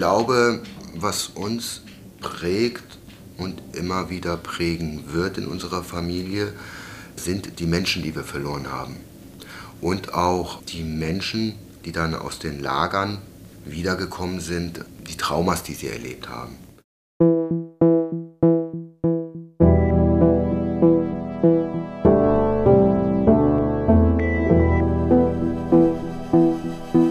glaube, was uns prägt und immer wieder prägen wird in unserer Familie, sind die Menschen, die wir verloren haben. Und auch die Menschen, die dann aus den Lagern wiedergekommen sind, die Traumas, die sie erlebt haben.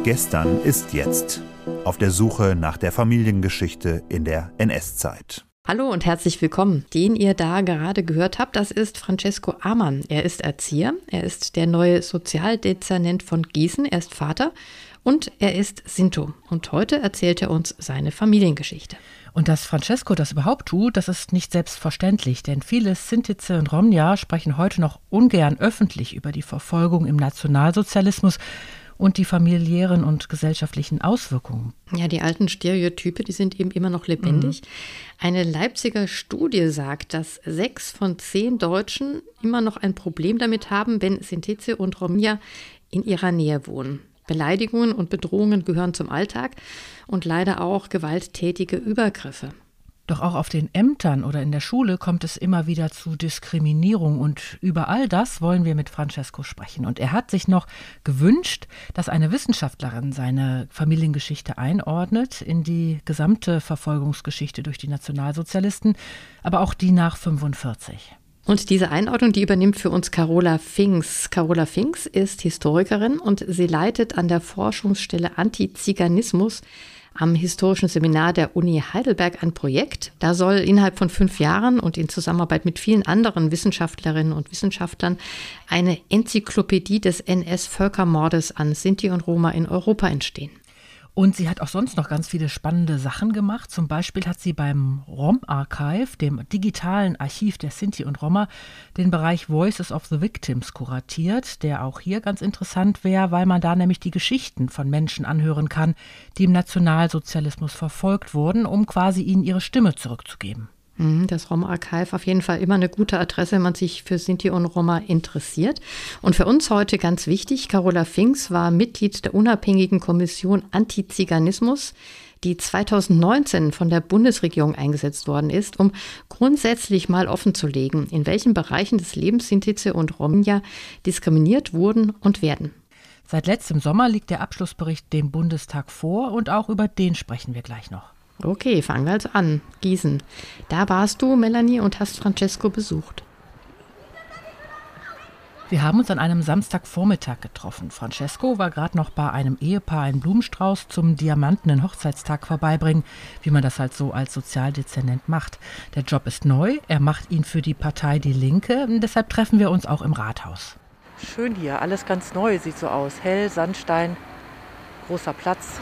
Gestern ist jetzt. Auf der Suche nach der Familiengeschichte in der NS-Zeit. Hallo und herzlich willkommen. Den ihr da gerade gehört habt, das ist Francesco Amann. Er ist Erzieher, er ist der neue Sozialdezernent von Gießen, er ist Vater und er ist Sinto. Und heute erzählt er uns seine Familiengeschichte. Und dass Francesco das überhaupt tut, das ist nicht selbstverständlich, denn viele Sintize und Romja sprechen heute noch ungern öffentlich über die Verfolgung im Nationalsozialismus und die familiären und gesellschaftlichen Auswirkungen. Ja, die alten Stereotype, die sind eben immer noch lebendig. Mhm. Eine Leipziger Studie sagt, dass sechs von zehn Deutschen immer noch ein Problem damit haben, wenn Sintize und Romja in ihrer Nähe wohnen. Beleidigungen und Bedrohungen gehören zum Alltag und leider auch gewalttätige Übergriffe. Doch auch auf den Ämtern oder in der Schule kommt es immer wieder zu Diskriminierung und über all das wollen wir mit Francesco sprechen. Und er hat sich noch gewünscht, dass eine Wissenschaftlerin seine Familiengeschichte einordnet in die gesamte Verfolgungsgeschichte durch die Nationalsozialisten, aber auch die nach 45. Und diese Einordnung, die übernimmt für uns Carola Finks. Carola Finks ist Historikerin und sie leitet an der Forschungsstelle Antiziganismus am historischen Seminar der Uni Heidelberg ein Projekt. Da soll innerhalb von fünf Jahren und in Zusammenarbeit mit vielen anderen Wissenschaftlerinnen und Wissenschaftlern eine Enzyklopädie des NS-Völkermordes an Sinti und Roma in Europa entstehen. Und sie hat auch sonst noch ganz viele spannende Sachen gemacht. Zum Beispiel hat sie beim ROM-Archive, dem digitalen Archiv der Sinti und Roma, den Bereich Voices of the Victims kuratiert, der auch hier ganz interessant wäre, weil man da nämlich die Geschichten von Menschen anhören kann, die im Nationalsozialismus verfolgt wurden, um quasi ihnen ihre Stimme zurückzugeben. Mhm, das Roma-Archiv auf jeden Fall immer eine gute Adresse, wenn man sich für Sinti und Roma interessiert. Und für uns heute ganz wichtig, Carola Finks war Mitglied der unabhängigen Kommission Antiziganismus, die 2019 von der Bundesregierung eingesetzt worden ist, um grundsätzlich mal offenzulegen, in welchen Bereichen des Lebens Sintize und Romja diskriminiert wurden und werden. Seit letztem Sommer liegt der Abschlussbericht dem Bundestag vor und auch über den sprechen wir gleich noch. Okay, fangen wir also an. Gießen. Da warst du, Melanie, und hast Francesco besucht. Wir haben uns an einem Samstagvormittag getroffen. Francesco war gerade noch bei einem Ehepaar einen Blumenstrauß zum diamantenen Hochzeitstag vorbeibringen, wie man das halt so als Sozialdezernent macht. Der Job ist neu, er macht ihn für die Partei Die Linke, deshalb treffen wir uns auch im Rathaus. Schön hier, alles ganz neu, sieht so aus. Hell, Sandstein, großer Platz.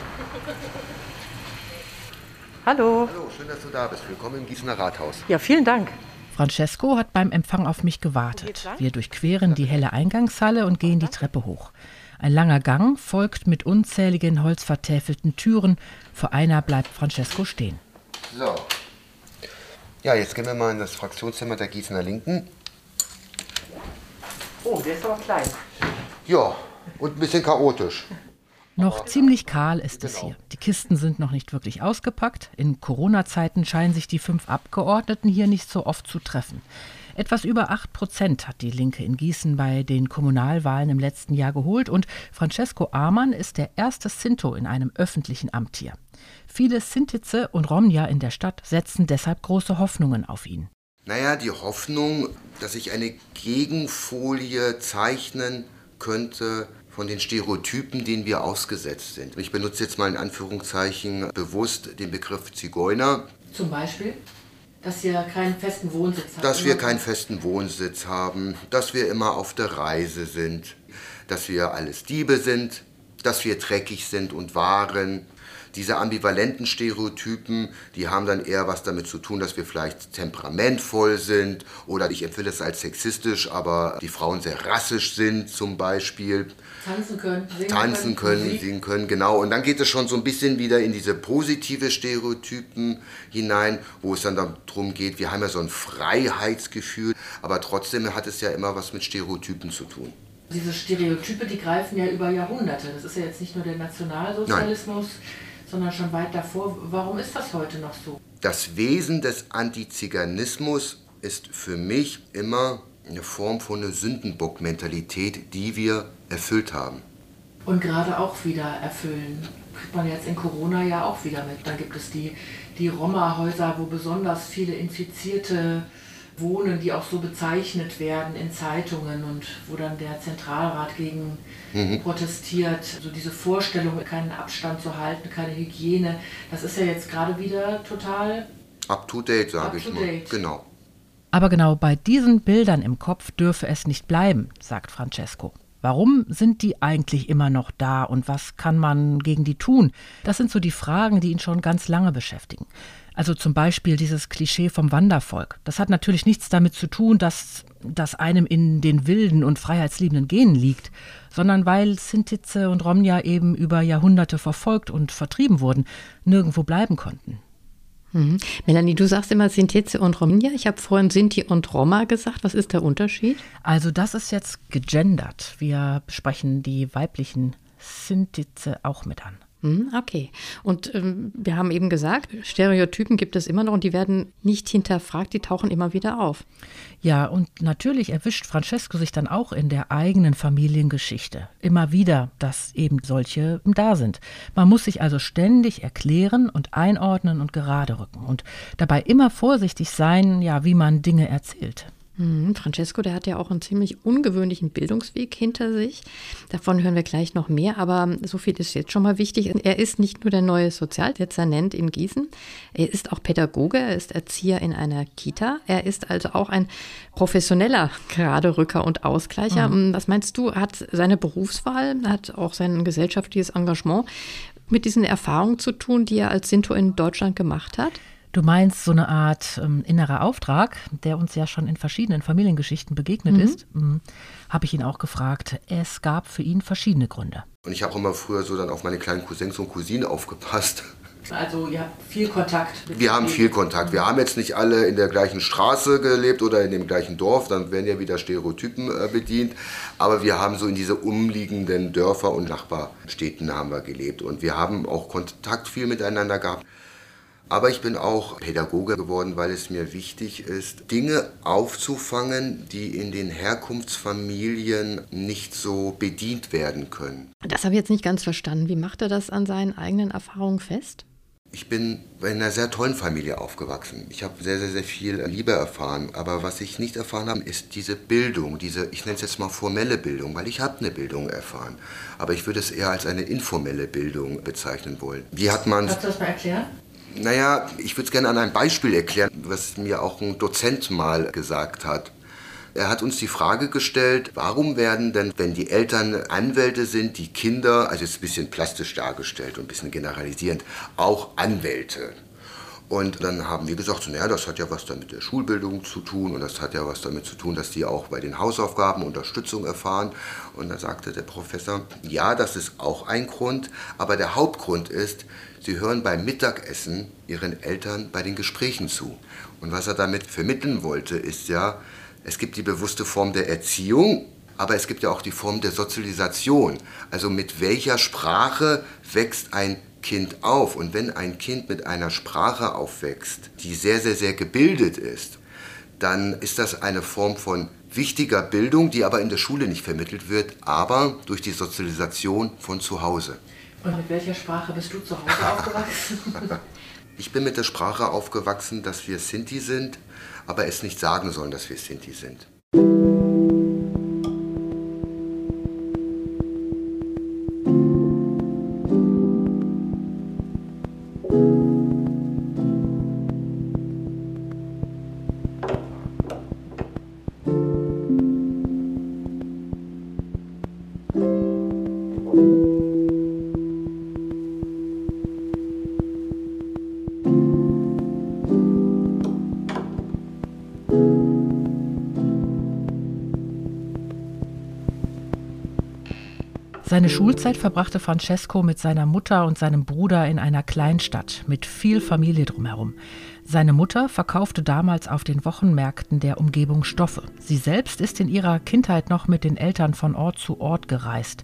Hallo. Hallo, schön, dass du da bist. Willkommen im Gießener Rathaus. Ja, vielen Dank. Francesco hat beim Empfang auf mich gewartet. Wir durchqueren die helle Eingangshalle und gehen die Treppe hoch. Ein langer Gang folgt mit unzähligen holzvertäfelten Türen. Vor einer bleibt Francesco stehen. So. Ja, jetzt gehen wir mal in das Fraktionszimmer der Gießener Linken. Oh, der ist aber klein. Ja, und ein bisschen chaotisch. Noch ziemlich kahl ist es hier. Die Kisten sind noch nicht wirklich ausgepackt. In Corona-Zeiten scheinen sich die fünf Abgeordneten hier nicht so oft zu treffen. Etwas über 8 Prozent hat die Linke in Gießen bei den Kommunalwahlen im letzten Jahr geholt und Francesco Amann ist der erste Sinto in einem öffentlichen Amt hier. Viele Sintize und Romja in der Stadt setzen deshalb große Hoffnungen auf ihn. Naja, die Hoffnung, dass ich eine Gegenfolie zeichnen könnte von den Stereotypen, denen wir ausgesetzt sind. Ich benutze jetzt mal in Anführungszeichen bewusst den Begriff Zigeuner. Zum Beispiel? Dass wir keinen festen Wohnsitz haben. Dass wir keinen festen Wohnsitz haben, dass wir immer auf der Reise sind, dass wir alles Diebe sind, dass wir dreckig sind und waren, diese ambivalenten Stereotypen, die haben dann eher was damit zu tun, dass wir vielleicht temperamentvoll sind oder ich empfinde es als sexistisch, aber die Frauen sehr rassisch sind zum Beispiel. Tanzen können, singen Tanzen können, können singen können, genau. Und dann geht es schon so ein bisschen wieder in diese positive Stereotypen hinein, wo es dann darum geht, wir haben ja so ein Freiheitsgefühl, aber trotzdem hat es ja immer was mit Stereotypen zu tun. Diese Stereotype, die greifen ja über Jahrhunderte. Das ist ja jetzt nicht nur der Nationalsozialismus. Nein sondern schon weit davor. Warum ist das heute noch so? Das Wesen des Antiziganismus ist für mich immer eine Form von einer Sündenbock-Mentalität, die wir erfüllt haben. Und gerade auch wieder erfüllen. Kriegt man jetzt in Corona ja auch wieder mit. Dann gibt es die, die Roma-Häuser, wo besonders viele Infizierte wohnen, die auch so bezeichnet werden in Zeitungen und wo dann der Zentralrat gegen mhm. protestiert. So diese Vorstellung, keinen Abstand zu halten, keine Hygiene, das ist ja jetzt gerade wieder total up to date, sage ich mal. Genau. Aber genau bei diesen Bildern im Kopf dürfe es nicht bleiben, sagt Francesco. Warum sind die eigentlich immer noch da und was kann man gegen die tun? Das sind so die Fragen, die ihn schon ganz lange beschäftigen. Also zum Beispiel dieses Klischee vom Wandervolk. Das hat natürlich nichts damit zu tun, dass das einem in den wilden und freiheitsliebenden Genen liegt, sondern weil Sintize und Romja eben über Jahrhunderte verfolgt und vertrieben wurden, nirgendwo bleiben konnten. Mhm. Melanie, du sagst immer Sintize und Romja. Ich habe vorhin Sinti und Roma gesagt. Was ist der Unterschied? Also das ist jetzt gegendert. Wir sprechen die weiblichen Sintize auch mit an. Hm, okay. Und ähm, wir haben eben gesagt, Stereotypen gibt es immer noch und die werden nicht hinterfragt, die tauchen immer wieder auf. Ja, und natürlich erwischt Francesco sich dann auch in der eigenen Familiengeschichte immer wieder, dass eben solche da sind. Man muss sich also ständig erklären und einordnen und gerade rücken und dabei immer vorsichtig sein, ja, wie man Dinge erzählt. Mhm, Francesco, der hat ja auch einen ziemlich ungewöhnlichen Bildungsweg hinter sich. Davon hören wir gleich noch mehr, aber so viel ist jetzt schon mal wichtig. Er ist nicht nur der neue Sozialdezernent in Gießen, er ist auch Pädagoge, er ist Erzieher in einer Kita. Er ist also auch ein professioneller Geraderücker und Ausgleicher. Mhm. Was meinst du, hat seine Berufswahl, hat auch sein gesellschaftliches Engagement mit diesen Erfahrungen zu tun, die er als Sinto in Deutschland gemacht hat? Du meinst so eine Art ähm, innerer Auftrag, der uns ja schon in verschiedenen Familiengeschichten begegnet mhm. ist, mhm. habe ich ihn auch gefragt. Es gab für ihn verschiedene Gründe. Und ich habe auch immer früher so dann auf meine kleinen Cousins und Cousinen aufgepasst. Also ihr habt viel Kontakt. wir haben viel Kontakt. Wir haben jetzt nicht alle in der gleichen Straße gelebt oder in dem gleichen Dorf, dann werden ja wieder Stereotypen äh, bedient. Aber wir haben so in diese umliegenden Dörfer und Nachbarstädten haben wir gelebt. Und wir haben auch Kontakt viel miteinander gehabt. Aber ich bin auch Pädagoge geworden, weil es mir wichtig ist, Dinge aufzufangen, die in den Herkunftsfamilien nicht so bedient werden können. Das habe ich jetzt nicht ganz verstanden. Wie macht er das an seinen eigenen Erfahrungen fest? Ich bin in einer sehr tollen Familie aufgewachsen. Ich habe sehr, sehr, sehr viel Liebe erfahren. Aber was ich nicht erfahren habe, ist diese Bildung, diese, ich nenne es jetzt mal formelle Bildung, weil ich habe eine Bildung erfahren. Aber ich würde es eher als eine informelle Bildung bezeichnen wollen. Wie hat man... Kannst du das mal erklären? Naja, ich würde es gerne an einem Beispiel erklären, was mir auch ein Dozent mal gesagt hat. Er hat uns die Frage gestellt, warum werden denn, wenn die Eltern Anwälte sind, die Kinder, also jetzt ein bisschen plastisch dargestellt und ein bisschen generalisierend, auch Anwälte? Und dann haben wir gesagt, so, naja, das hat ja was damit der Schulbildung zu tun und das hat ja was damit zu tun, dass die auch bei den Hausaufgaben Unterstützung erfahren. Und dann sagte der Professor, ja, das ist auch ein Grund, aber der Hauptgrund ist, sie hören beim Mittagessen ihren Eltern bei den Gesprächen zu. Und was er damit vermitteln wollte, ist ja, es gibt die bewusste Form der Erziehung, aber es gibt ja auch die Form der Sozialisation. Also mit welcher Sprache wächst ein Kind auf. Und wenn ein Kind mit einer Sprache aufwächst, die sehr, sehr, sehr gebildet ist, dann ist das eine Form von wichtiger Bildung, die aber in der Schule nicht vermittelt wird, aber durch die Sozialisation von zu Hause. Und mit welcher Sprache bist du zu Hause aufgewachsen? ich bin mit der Sprache aufgewachsen, dass wir Sinti sind, aber es nicht sagen sollen, dass wir Sinti sind. Seine Schulzeit verbrachte Francesco mit seiner Mutter und seinem Bruder in einer Kleinstadt mit viel Familie drumherum. Seine Mutter verkaufte damals auf den Wochenmärkten der Umgebung Stoffe. Sie selbst ist in ihrer Kindheit noch mit den Eltern von Ort zu Ort gereist.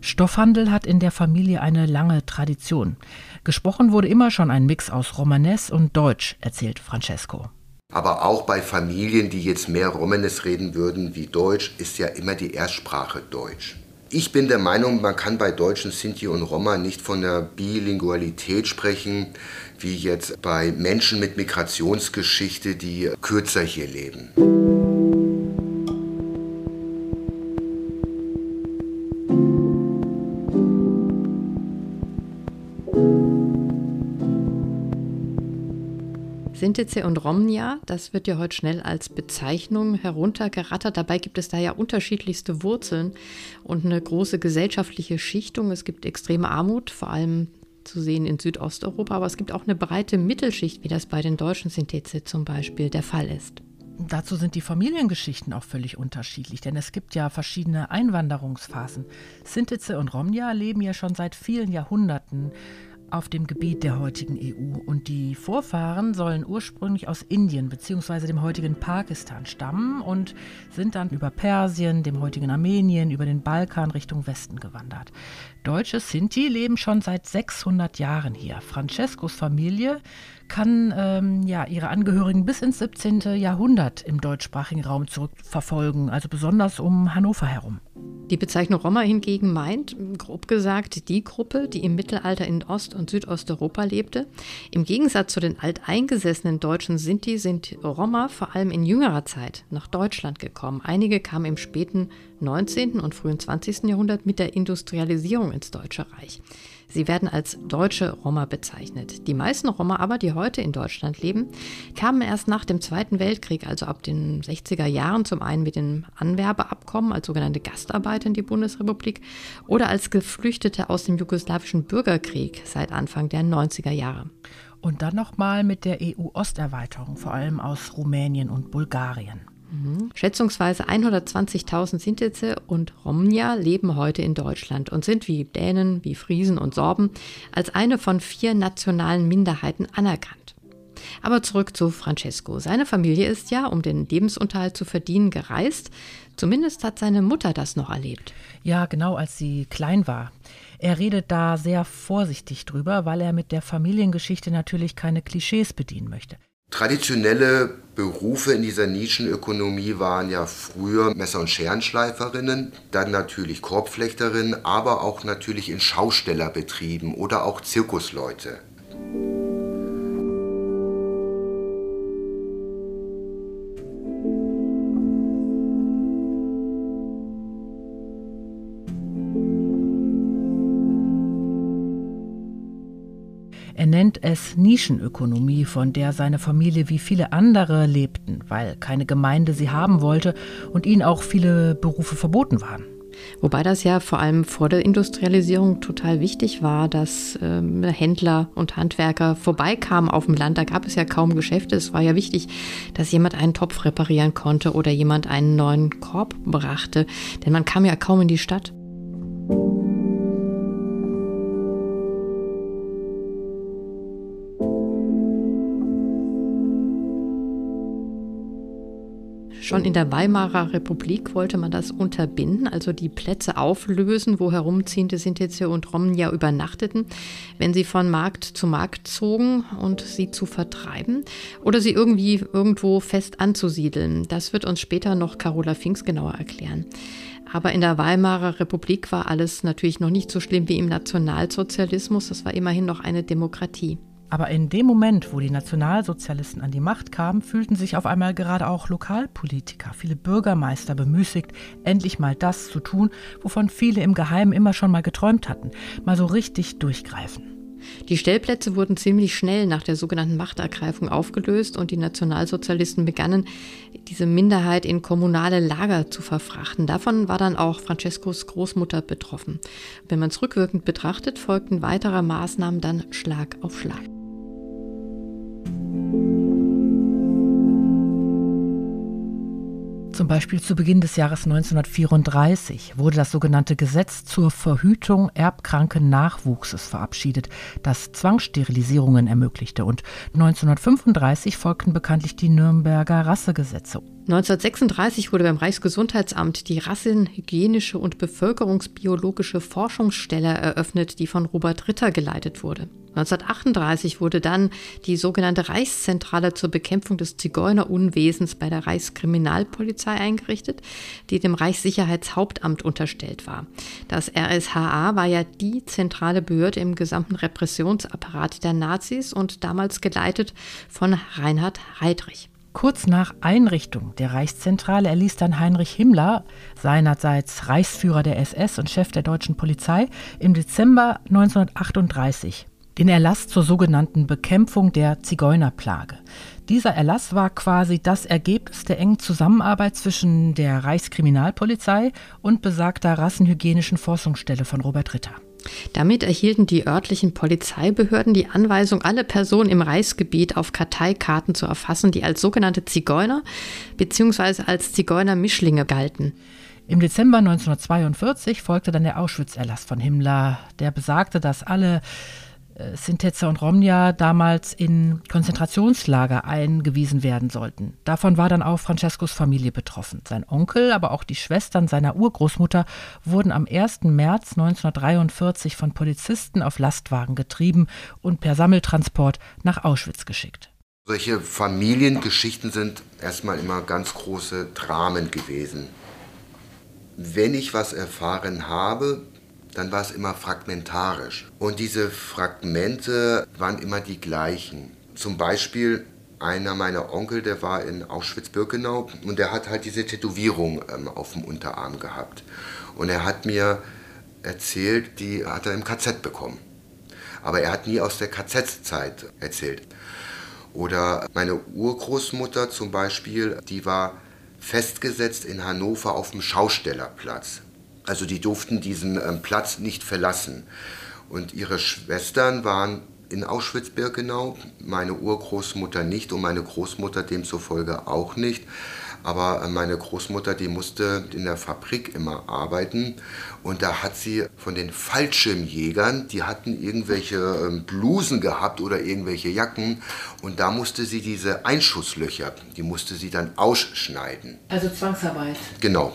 Stoffhandel hat in der Familie eine lange Tradition. Gesprochen wurde immer schon ein Mix aus Romanes und Deutsch, erzählt Francesco. Aber auch bei Familien, die jetzt mehr Romanes reden würden wie Deutsch, ist ja immer die Erstsprache Deutsch. Ich bin der Meinung, man kann bei Deutschen, Sinti und Roma nicht von der Bilingualität sprechen, wie jetzt bei Menschen mit Migrationsgeschichte, die kürzer hier leben. Sintice und Romnia, das wird ja heute schnell als Bezeichnung heruntergerattert. Dabei gibt es da ja unterschiedlichste Wurzeln und eine große gesellschaftliche Schichtung. Es gibt extreme Armut, vor allem zu sehen in Südosteuropa, aber es gibt auch eine breite Mittelschicht, wie das bei den deutschen Sintize zum Beispiel der Fall ist. Dazu sind die Familiengeschichten auch völlig unterschiedlich, denn es gibt ja verschiedene Einwanderungsphasen. Sintize und Romnia leben ja schon seit vielen Jahrhunderten auf dem Gebiet der heutigen EU. Und die Vorfahren sollen ursprünglich aus Indien bzw. dem heutigen Pakistan stammen und sind dann über Persien, dem heutigen Armenien, über den Balkan Richtung Westen gewandert. Deutsche Sinti leben schon seit 600 Jahren hier. Francescos Familie kann ähm, ja, ihre Angehörigen bis ins 17. Jahrhundert im deutschsprachigen Raum zurückverfolgen, also besonders um Hannover herum. Die Bezeichnung Roma hingegen meint, grob gesagt, die Gruppe, die im Mittelalter in Ost- und Südosteuropa lebte. Im Gegensatz zu den alteingesessenen deutschen Sinti sind Roma vor allem in jüngerer Zeit nach Deutschland gekommen. Einige kamen im späten 19. und frühen 20. Jahrhundert mit der Industrialisierung ins Deutsche Reich. Sie werden als deutsche Roma bezeichnet. Die meisten Roma aber, die heute in Deutschland leben, kamen erst nach dem Zweiten Weltkrieg, also ab den 60er Jahren, zum einen mit dem Anwerbeabkommen als sogenannte Gastarbeiter in die Bundesrepublik oder als Geflüchtete aus dem jugoslawischen Bürgerkrieg seit Anfang der 90er Jahre. Und dann nochmal mit der EU-Osterweiterung, vor allem aus Rumänien und Bulgarien. Schätzungsweise 120.000 Sintize und Romnia leben heute in Deutschland und sind wie Dänen, wie Friesen und Sorben als eine von vier nationalen Minderheiten anerkannt. Aber zurück zu Francesco. Seine Familie ist ja, um den Lebensunterhalt zu verdienen, gereist. Zumindest hat seine Mutter das noch erlebt. Ja, genau als sie klein war. Er redet da sehr vorsichtig drüber, weil er mit der Familiengeschichte natürlich keine Klischees bedienen möchte. Traditionelle Berufe in dieser Nischenökonomie waren ja früher Messer- und Scherenschleiferinnen, dann natürlich Korbflechterinnen, aber auch natürlich in Schaustellerbetrieben oder auch Zirkusleute. Er nennt es Nischenökonomie, von der seine Familie wie viele andere lebten, weil keine Gemeinde sie haben wollte und ihnen auch viele Berufe verboten waren. Wobei das ja vor allem vor der Industrialisierung total wichtig war, dass ähm, Händler und Handwerker vorbeikamen auf dem Land. Da gab es ja kaum Geschäfte. Es war ja wichtig, dass jemand einen Topf reparieren konnte oder jemand einen neuen Korb brachte. Denn man kam ja kaum in die Stadt. Schon in der Weimarer Republik wollte man das unterbinden, also die Plätze auflösen, wo herumziehende Sintize und Rommen ja übernachteten, wenn sie von Markt zu Markt zogen und sie zu vertreiben oder sie irgendwie irgendwo fest anzusiedeln. Das wird uns später noch Carola Finks genauer erklären. Aber in der Weimarer Republik war alles natürlich noch nicht so schlimm wie im Nationalsozialismus. Das war immerhin noch eine Demokratie. Aber in dem Moment, wo die Nationalsozialisten an die Macht kamen, fühlten sich auf einmal gerade auch Lokalpolitiker, viele Bürgermeister bemüßigt, endlich mal das zu tun, wovon viele im Geheimen immer schon mal geträumt hatten, mal so richtig durchgreifen. Die Stellplätze wurden ziemlich schnell nach der sogenannten Machtergreifung aufgelöst und die Nationalsozialisten begannen, diese Minderheit in kommunale Lager zu verfrachten. Davon war dann auch Francescos Großmutter betroffen. Wenn man es rückwirkend betrachtet, folgten weitere Maßnahmen dann Schlag auf Schlag. Zum Beispiel zu Beginn des Jahres 1934 wurde das sogenannte Gesetz zur Verhütung erbkranken Nachwuchses verabschiedet, das Zwangssterilisierungen ermöglichte. Und 1935 folgten bekanntlich die Nürnberger Rassegesetze. 1936 wurde beim Reichsgesundheitsamt die Rassenhygienische und Bevölkerungsbiologische Forschungsstelle eröffnet, die von Robert Ritter geleitet wurde. 1938 wurde dann die sogenannte Reichszentrale zur Bekämpfung des Zigeunerunwesens bei der Reichskriminalpolizei eingerichtet, die dem Reichssicherheitshauptamt unterstellt war. Das RSHA war ja die zentrale Behörde im gesamten Repressionsapparat der Nazis und damals geleitet von Reinhard Heydrich. Kurz nach Einrichtung der Reichszentrale erließ dann Heinrich Himmler, seinerseits Reichsführer der SS und Chef der deutschen Polizei, im Dezember 1938 den Erlass zur sogenannten Bekämpfung der Zigeunerplage. Dieser Erlass war quasi das Ergebnis der engen Zusammenarbeit zwischen der Reichskriminalpolizei und besagter rassenhygienischen Forschungsstelle von Robert Ritter. Damit erhielten die örtlichen Polizeibehörden die Anweisung, alle Personen im Reichsgebiet auf Karteikarten zu erfassen, die als sogenannte Zigeuner bzw. als Zigeunermischlinge galten. Im Dezember 1942 folgte dann der Auschwitz-Erlass von Himmler, der besagte, dass alle Sintetzer und Romnia damals in Konzentrationslager eingewiesen werden sollten. Davon war dann auch Francescos Familie betroffen. Sein Onkel, aber auch die Schwestern seiner Urgroßmutter wurden am 1. März 1943 von Polizisten auf Lastwagen getrieben und per Sammeltransport nach Auschwitz geschickt. Solche Familiengeschichten sind erstmal immer ganz große Dramen gewesen. Wenn ich was erfahren habe, dann war es immer fragmentarisch. Und diese Fragmente waren immer die gleichen. Zum Beispiel einer meiner Onkel, der war in Auschwitz-Birkenau und der hat halt diese Tätowierung ähm, auf dem Unterarm gehabt. Und er hat mir erzählt, die hat er im KZ bekommen. Aber er hat nie aus der KZ-Zeit erzählt. Oder meine Urgroßmutter zum Beispiel, die war festgesetzt in Hannover auf dem Schaustellerplatz. Also die durften diesen ähm, Platz nicht verlassen. Und ihre Schwestern waren in Auschwitz-Birkenau, meine Urgroßmutter nicht und meine Großmutter demzufolge auch nicht. Aber äh, meine Großmutter, die musste in der Fabrik immer arbeiten und da hat sie von den Fallschirmjägern, die hatten irgendwelche ähm, Blusen gehabt oder irgendwelche Jacken und da musste sie diese Einschusslöcher, die musste sie dann ausschneiden. Also Zwangsarbeit. Genau.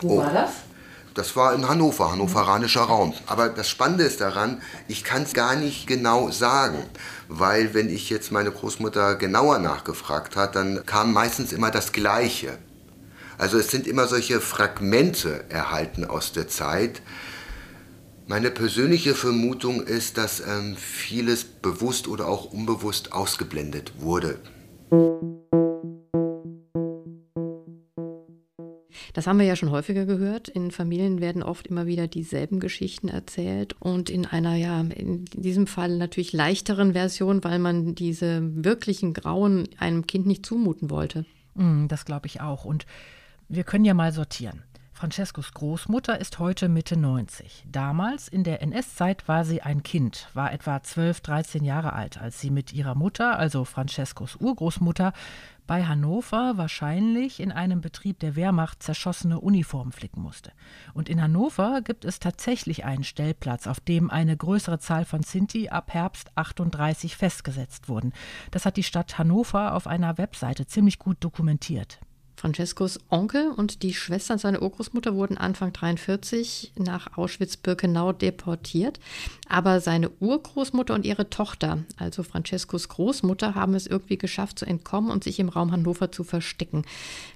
Wo oh. war das? Das war in Hannover, hannoveranischer Raum. Aber das Spannende ist daran, ich kann es gar nicht genau sagen, weil wenn ich jetzt meine Großmutter genauer nachgefragt hat, dann kam meistens immer das Gleiche. Also es sind immer solche Fragmente erhalten aus der Zeit. Meine persönliche Vermutung ist, dass ähm, vieles bewusst oder auch unbewusst ausgeblendet wurde. Das haben wir ja schon häufiger gehört. In Familien werden oft immer wieder dieselben Geschichten erzählt und in einer, ja, in diesem Fall natürlich leichteren Version, weil man diese wirklichen Grauen einem Kind nicht zumuten wollte. Mm, das glaube ich auch. Und wir können ja mal sortieren. Francescos Großmutter ist heute Mitte 90. Damals in der NS-Zeit war sie ein Kind, war etwa 12, 13 Jahre alt, als sie mit ihrer Mutter, also Francescos Urgroßmutter, bei Hannover wahrscheinlich in einem Betrieb der Wehrmacht zerschossene Uniformen flicken musste. Und in Hannover gibt es tatsächlich einen Stellplatz, auf dem eine größere Zahl von Sinti ab Herbst 38 festgesetzt wurden. Das hat die Stadt Hannover auf einer Webseite ziemlich gut dokumentiert. Francescos Onkel und die Schwestern seiner Urgroßmutter wurden Anfang 43 nach Auschwitz-Birkenau deportiert. Aber seine Urgroßmutter und ihre Tochter, also Francescos Großmutter, haben es irgendwie geschafft zu entkommen und sich im Raum Hannover zu verstecken,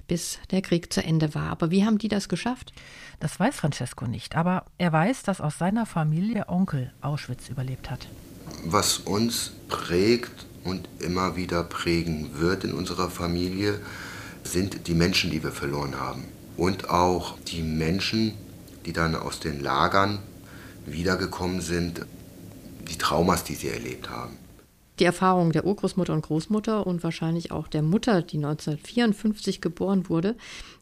bis der Krieg zu Ende war. Aber wie haben die das geschafft? Das weiß Francesco nicht, aber er weiß, dass aus seiner Familie Onkel Auschwitz überlebt hat. Was uns prägt und immer wieder prägen wird in unserer Familie, sind die Menschen, die wir verloren haben. Und auch die Menschen, die dann aus den Lagern wiedergekommen sind, die Traumas, die sie erlebt haben. Die Erfahrung der Urgroßmutter und Großmutter und wahrscheinlich auch der Mutter, die 1954 geboren wurde,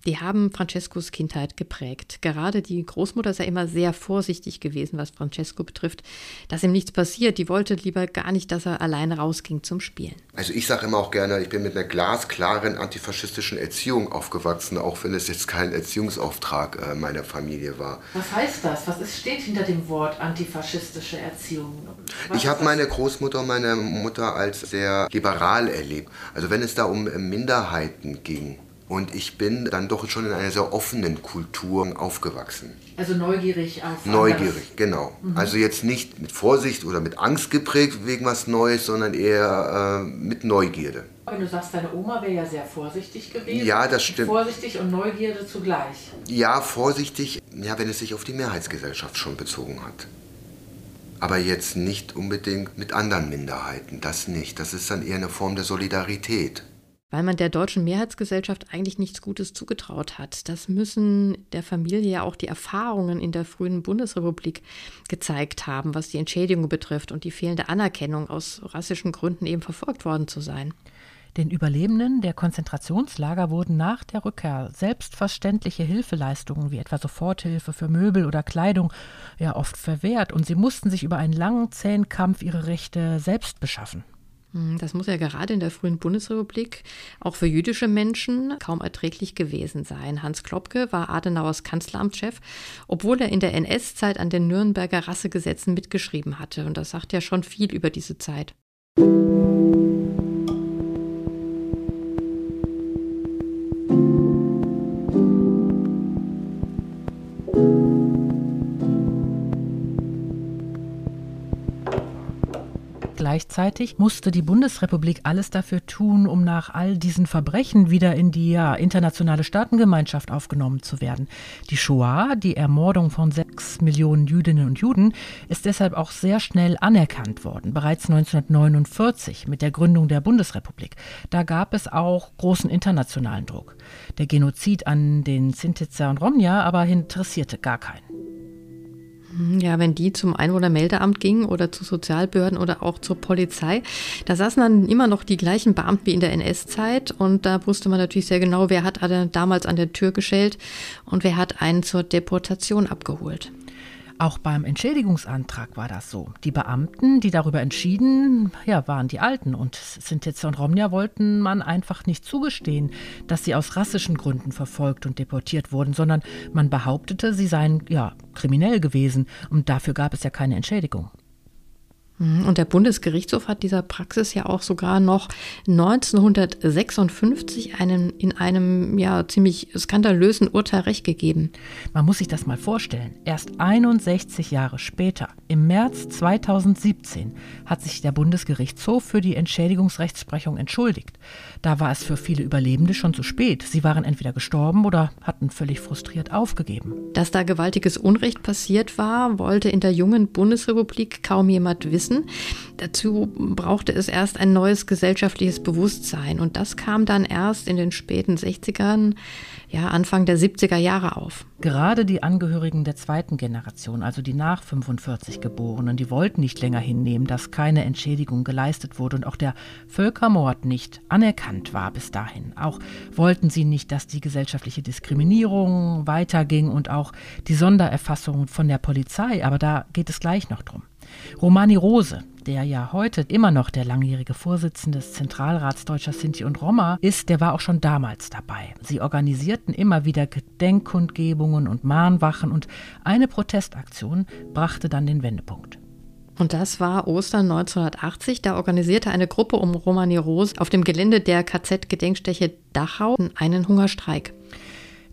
die haben Francescos Kindheit geprägt. Gerade die Großmutter ist ja immer sehr vorsichtig gewesen, was Francesco betrifft, dass ihm nichts passiert. Die wollte lieber gar nicht, dass er alleine rausging zum Spielen. Also ich sage immer auch gerne, ich bin mit einer glasklaren antifaschistischen Erziehung aufgewachsen, auch wenn es jetzt kein Erziehungsauftrag äh, meiner Familie war. Was heißt das? Was ist, steht hinter dem Wort antifaschistische Erziehung? Was ich habe meine Großmutter und meine Mutter als sehr liberal erlebt. Also wenn es da um Minderheiten ging, und ich bin dann doch schon in einer sehr offenen Kultur aufgewachsen. Also neugierig auf. Neugierig, anderes. genau. Mhm. Also jetzt nicht mit Vorsicht oder mit Angst geprägt wegen was Neues, sondern eher äh, mit Neugierde. Wenn du sagst, deine Oma wäre ja sehr vorsichtig gewesen. Ja, das stimmt. Vorsichtig und Neugierde zugleich. Ja, vorsichtig, ja, wenn es sich auf die Mehrheitsgesellschaft schon bezogen hat. Aber jetzt nicht unbedingt mit anderen Minderheiten, das nicht. Das ist dann eher eine Form der Solidarität weil man der deutschen Mehrheitsgesellschaft eigentlich nichts Gutes zugetraut hat. Das müssen der Familie ja auch die Erfahrungen in der frühen Bundesrepublik gezeigt haben, was die Entschädigung betrifft und die fehlende Anerkennung aus rassischen Gründen eben verfolgt worden zu sein. Den Überlebenden der Konzentrationslager wurden nach der Rückkehr selbstverständliche Hilfeleistungen wie etwa Soforthilfe für Möbel oder Kleidung ja oft verwehrt und sie mussten sich über einen langen, zähen Kampf ihre Rechte selbst beschaffen. Hm, das muss ja gerade in der frühen Bundesrepublik auch für jüdische Menschen kaum erträglich gewesen sein. Hans Klopke war Adenauers Kanzleramtschef, obwohl er in der NS-Zeit an den Nürnberger Rassegesetzen mitgeschrieben hatte. Und das sagt ja schon viel über diese Zeit. Gleichzeitig musste die Bundesrepublik alles dafür tun, um nach all diesen Verbrechen wieder in die ja, internationale Staatengemeinschaft aufgenommen zu werden. Die Shoah, die Ermordung von sechs Millionen Jüdinnen und Juden, ist deshalb auch sehr schnell anerkannt worden, bereits 1949 mit der Gründung der Bundesrepublik. Da gab es auch großen internationalen Druck. Der Genozid an den Sintitzer und Romja aber interessierte gar keinen. Hm, ja, wenn die zum Einwohnermeldeamt gingen oder zu Sozialbehörden oder auch zur Polizei, da saßen dann immer noch die gleichen Beamten wie in der NS-Zeit und da wusste man natürlich sehr genau, wer hat damals an der Tür geschellt und wer hat einen zur Deportation abgeholt. Auch beim Entschädigungsantrag war das so. Die Beamten, die darüber entschieden, ja, waren die Alten. Und Sintetze und Romja wollten man einfach nicht zugestehen, dass sie aus rassischen Gründen verfolgt und deportiert wurden, sondern man behauptete, sie seien ja kriminell gewesen. Und dafür gab es ja keine Entschädigung. Mhm. Und der Bundesgerichtshof hat dieser Praxis ja auch sogar noch 1956 einen, in einem ja ziemlich skandalösen Urteil Recht gegeben. Man muss sich das mal vorstellen. Erst 61 Jahre später, im März 2017, hat sich der Bundesgerichtshof für die Entschädigungsrechtsprechung entschuldigt. Da war es für viele Überlebende schon zu spät. Sie waren entweder gestorben oder hatten völlig frustriert aufgegeben. Dass da gewaltiges Unrecht passiert war, wollte in der jungen Bundesrepublik kaum jemand wissen. Dazu brauchte es erst ein neues gesellschaftliches Bewusstsein und das kam dann erst in den späten 60ern, ja Anfang der 70er Jahre auf. Gerade die Angehörigen der zweiten Generation, also die nach 45 Geborenen, die wollten nicht länger hinnehmen, dass keine Entschädigung geleistet wurde und auch der Völkermord nicht anerkannt war bis dahin. Auch wollten sie nicht, dass die gesellschaftliche Diskriminierung weiterging und auch die Sondererfassung von der Polizei, aber da geht es gleich noch drum. Romani Rose, der ja heute immer noch der langjährige Vorsitzende des Zentralrats Deutscher Sinti und Roma ist, der war auch schon damals dabei. Sie organisierten immer wieder Gedenkkundgebungen und Mahnwachen und eine Protestaktion brachte dann den Wendepunkt. Und das war Ostern 1980. Da organisierte eine Gruppe um Romani Rose auf dem Gelände der KZ-Gedenkstätte Dachau einen Hungerstreik.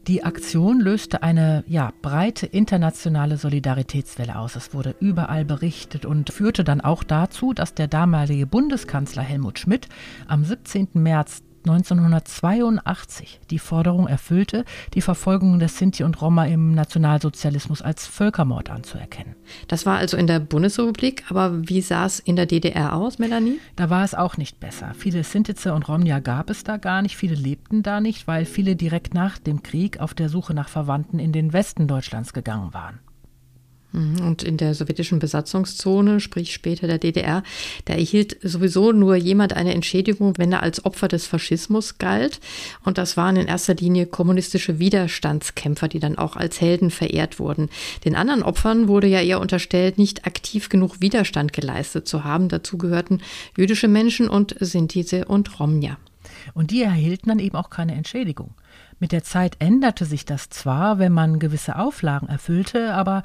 Die Aktion löste eine ja, breite internationale Solidaritätswelle aus. Es wurde überall berichtet und führte dann auch dazu, dass der damalige Bundeskanzler Helmut Schmidt am 17. März 1982 die Forderung erfüllte, die Verfolgung der Sinti und Roma im Nationalsozialismus als Völkermord anzuerkennen. Das war also in der Bundesrepublik, aber wie sah es in der DDR aus, Melanie? Da war es auch nicht besser. Viele Sintize und Romja gab es da gar nicht, viele lebten da nicht, weil viele direkt nach dem Krieg auf der Suche nach Verwandten in den Westen Deutschlands gegangen waren. Mhm. Und in der sowjetischen Besatzungszone, sprich später der DDR, da erhielt sowieso nur jemand eine Entschädigung, wenn er als Opfer des Faschismus galt. Und das waren in erster Linie kommunistische Widerstandskämpfer, die dann auch als Helden verehrt wurden. Den anderen Opfern wurde ja eher unterstellt, nicht aktiv genug Widerstand geleistet zu haben. Dazu gehörten jüdische Menschen und Sintise und Romja. Und die erhielten dann eben auch keine Entschädigung. Mit der Zeit änderte sich das zwar, wenn man gewisse Auflagen erfüllte, aber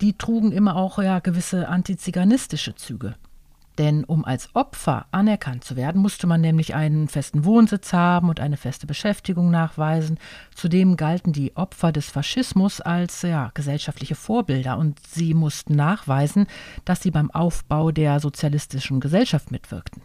die trugen immer auch ja gewisse antiziganistische Züge. Denn um als Opfer anerkannt zu werden, musste man nämlich einen festen Wohnsitz haben und eine feste Beschäftigung nachweisen. Zudem galten die Opfer des Faschismus als ja, gesellschaftliche Vorbilder und sie mussten nachweisen, dass sie beim Aufbau der sozialistischen Gesellschaft mitwirkten.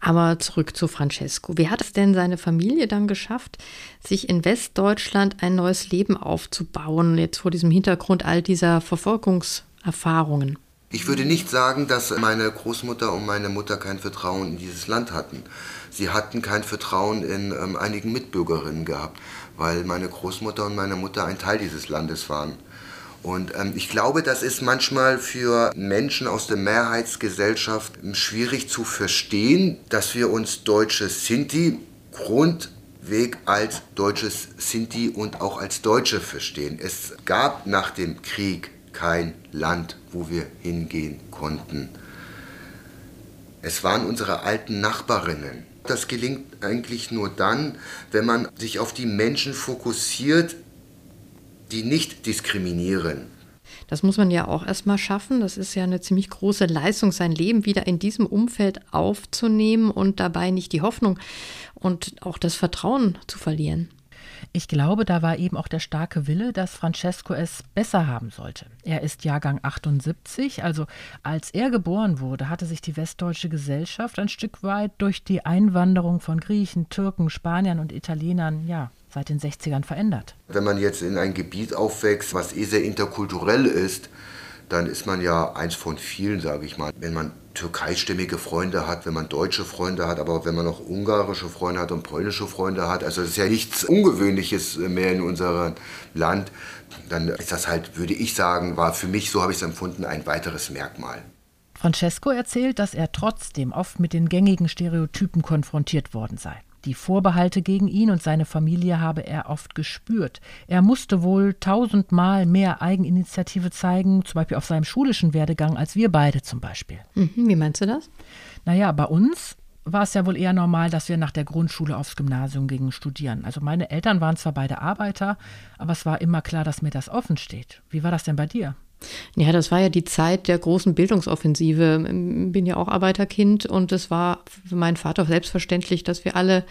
Aber zurück zu Francesco. Wie hat es denn seine Familie dann geschafft, sich in Westdeutschland ein neues Leben aufzubauen, jetzt vor diesem Hintergrund all dieser Verfolgungserfahrungen? Ich würde nicht sagen, dass meine Großmutter und meine Mutter kein Vertrauen in dieses Land hatten. Sie hatten kein Vertrauen in ähm, einigen Mitbürgerinnen gehabt, weil meine Großmutter und meine Mutter ein Teil dieses Landes waren. Und ähm, ich glaube, das ist manchmal für Menschen aus der Mehrheitsgesellschaft schwierig zu verstehen, dass wir uns deutsche Sinti grundweg als deutsches Sinti und auch als Deutsche verstehen. Es gab nach dem Krieg kein Land, wo wir hingehen konnten. Es waren unsere alten Nachbarinnen. Das gelingt eigentlich nur dann, wenn man sich auf die Menschen fokussiert, die nicht diskriminieren. Das muss man ja auch erstmal schaffen. Das ist ja eine ziemlich große Leistung, sein Leben wieder in diesem Umfeld aufzunehmen und dabei nicht die Hoffnung und auch das Vertrauen zu verlieren. Ich glaube, da war eben auch der starke Wille, dass Francesco es besser haben sollte. Er ist Jahrgang 78, also als er geboren wurde, hatte sich die westdeutsche Gesellschaft ein Stück weit durch die Einwanderung von Griechen, Türken, Spaniern und Italienern ja seit den 60ern verändert. Wenn man jetzt in ein Gebiet aufwächst, was eh sehr interkulturell ist, dann ist man ja eins von vielen, sage ich mal. Wenn man türkeistimmige Freunde hat, wenn man deutsche Freunde hat, aber wenn man auch ungarische Freunde hat und polnische Freunde hat, also das ist ja nichts Ungewöhnliches mehr in unserem Land, dann ist das halt, würde ich sagen, war für mich, so habe ich es empfunden, ein weiteres Merkmal. Francesco erzählt, dass er trotzdem oft mit den gängigen Stereotypen konfrontiert worden sei. Die Vorbehalte gegen ihn und seine Familie habe er oft gespürt. Er musste wohl tausendmal mehr Eigeninitiative zeigen, zum Beispiel auf seinem schulischen Werdegang, als wir beide zum Beispiel. Mhm, wie meinst du das? Naja, bei uns war es ja wohl eher normal, dass wir nach der Grundschule aufs Gymnasium gingen studieren. Also meine Eltern waren zwar beide Arbeiter, aber es war immer klar, dass mir das offen steht. Wie war das denn bei dir? Ja, das war ja die Zeit der großen Bildungsoffensive. Bin ja auch Arbeiterkind und es war für meinen Vater selbstverständlich, dass wir alle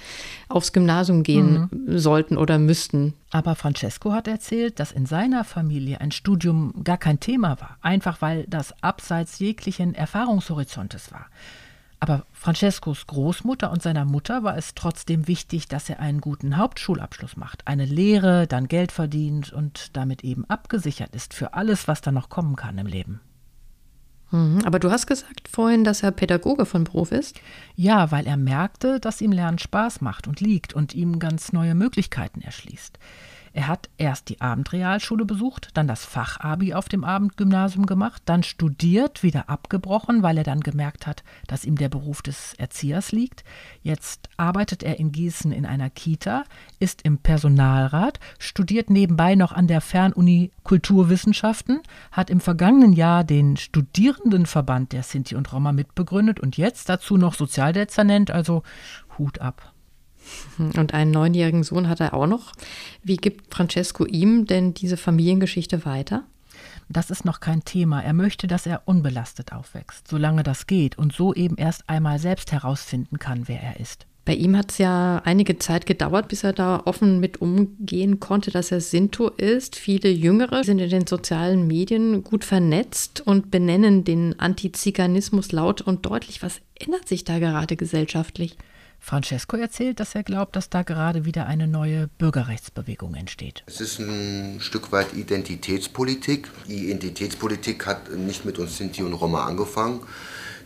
aufs Gymnasium gehen mhm. sollten oder müssten. Aber Francesco hat erzählt, dass in seiner Familie ein Studium gar kein Thema war, einfach weil das abseits jeglichen Erfahrungshorizontes war. Aber Francescos Großmutter und seiner Mutter war es trotzdem wichtig, dass er einen guten Hauptschulabschluss macht, eine Lehre, dann Geld verdient und damit eben abgesichert ist für alles, was da noch kommen kann im Leben. Mhm, aber du hast gesagt vorhin, dass er Pädagoge von Beruf ist? Ja, weil er merkte, dass ihm Lernen Spaß macht und liegt und ihm ganz neue Möglichkeiten erschließt. Er hat erst die Abendrealschule besucht, dann das Fachabi auf dem Abendgymnasium gemacht, dann studiert, wieder abgebrochen, weil er dann gemerkt hat, dass ihm der Beruf des Erziehers liegt. Jetzt arbeitet er in Gießen in einer Kita, ist im Personalrat, studiert nebenbei noch an der Fernuni Kulturwissenschaften, hat im vergangenen Jahr den Studierendenverband der Sinti und Roma mitbegründet und jetzt dazu noch Sozialdezernent, also Hut ab. Und einen neunjährigen Sohn hat er auch noch. Wie gibt Francesco ihm denn diese Familiengeschichte weiter? Das ist noch kein Thema. Er möchte, dass er unbelastet aufwächst, solange das geht und so eben erst einmal selbst herausfinden kann, wer er ist. Bei ihm hat es ja einige Zeit gedauert, bis er da offen mit umgehen konnte, dass er Sinto ist. Viele Jüngere sind in den sozialen Medien gut vernetzt und benennen den Antiziganismus laut und deutlich. Was ändert sich da gerade gesellschaftlich? Francesco erzählt, dass er glaubt, dass da gerade wieder eine neue Bürgerrechtsbewegung entsteht. Es ist ein Stück weit Identitätspolitik. Die Identitätspolitik hat nicht mit uns Sinti und Roma angefangen.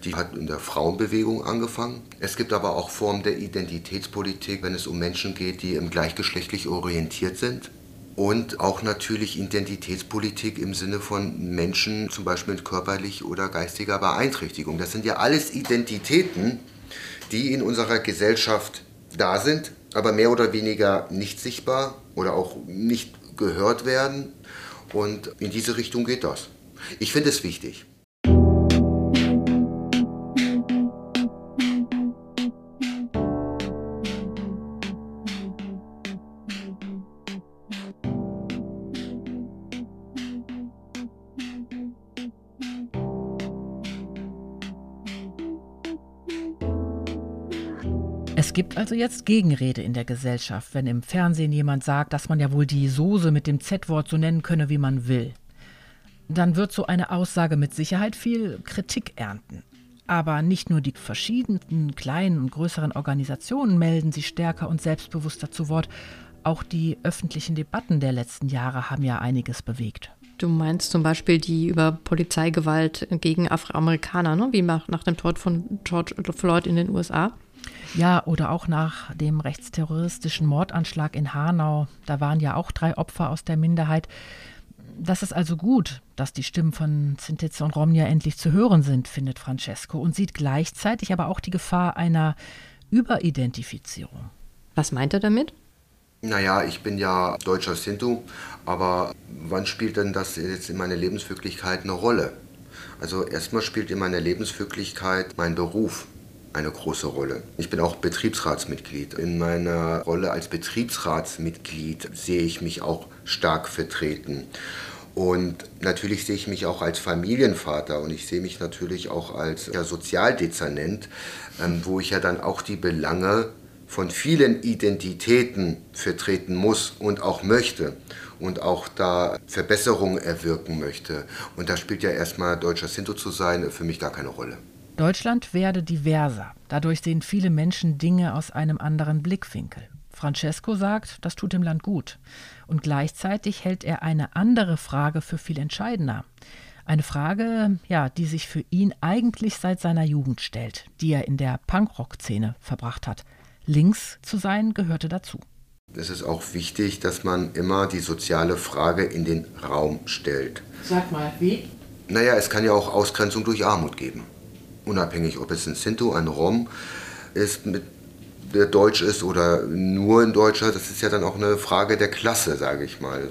Die hat in der Frauenbewegung angefangen. Es gibt aber auch Formen der Identitätspolitik, wenn es um Menschen geht, die gleichgeschlechtlich orientiert sind. und auch natürlich Identitätspolitik im Sinne von Menschen, zum Beispiel mit körperlich oder geistiger Beeinträchtigung. Das sind ja alles Identitäten, die in unserer Gesellschaft da sind, aber mehr oder weniger nicht sichtbar oder auch nicht gehört werden. Und in diese Richtung geht das. Ich finde es wichtig. Es gibt also jetzt Gegenrede in der Gesellschaft, wenn im Fernsehen jemand sagt, dass man ja wohl die Soße mit dem Z-Wort so nennen könne, wie man will. Dann wird so eine Aussage mit Sicherheit viel Kritik ernten. Aber nicht nur die verschiedenen kleinen und größeren Organisationen melden sich stärker und selbstbewusster zu Wort, auch die öffentlichen Debatten der letzten Jahre haben ja einiges bewegt. Du meinst zum Beispiel die über Polizeigewalt gegen Afroamerikaner, ne? wie nach dem Tod von George Floyd in den USA? Ja, oder auch nach dem rechtsterroristischen Mordanschlag in Hanau. Da waren ja auch drei Opfer aus der Minderheit. Das ist also gut, dass die Stimmen von Sintetze und Romnia endlich zu hören sind, findet Francesco und sieht gleichzeitig aber auch die Gefahr einer Überidentifizierung. Was meint er damit? Naja, ich bin ja deutscher Sintu, aber wann spielt denn das jetzt in meiner Lebenswirklichkeit eine Rolle? Also erstmal spielt in meiner Lebenswirklichkeit mein Beruf eine große Rolle. Ich bin auch Betriebsratsmitglied. In meiner Rolle als Betriebsratsmitglied sehe ich mich auch stark vertreten. Und natürlich sehe ich mich auch als Familienvater und ich sehe mich natürlich auch als ja, Sozialdezernent, ähm, wo ich ja dann auch die Belange von vielen Identitäten vertreten muss und auch möchte und auch da Verbesserungen erwirken möchte. Und da spielt ja erstmal deutscher Sinto zu sein für mich gar keine Rolle. Deutschland werde diverser. Dadurch sehen viele Menschen Dinge aus einem anderen Blickwinkel. Francesco sagt, das tut dem Land gut. Und gleichzeitig hält er eine andere Frage für viel entscheidender. Eine Frage, ja, die sich für ihn eigentlich seit seiner Jugend stellt, die er in der Punkrock-Szene verbracht hat. Links zu sein gehörte dazu. Es ist auch wichtig, dass man immer die soziale Frage in den Raum stellt. Sag mal, wie? Naja, es kann ja auch Ausgrenzung durch Armut geben unabhängig ob es ein Sinto, ein Rom ist, mit, der deutsch ist oder nur ein Deutscher, das ist ja dann auch eine Frage der Klasse, sage ich mal.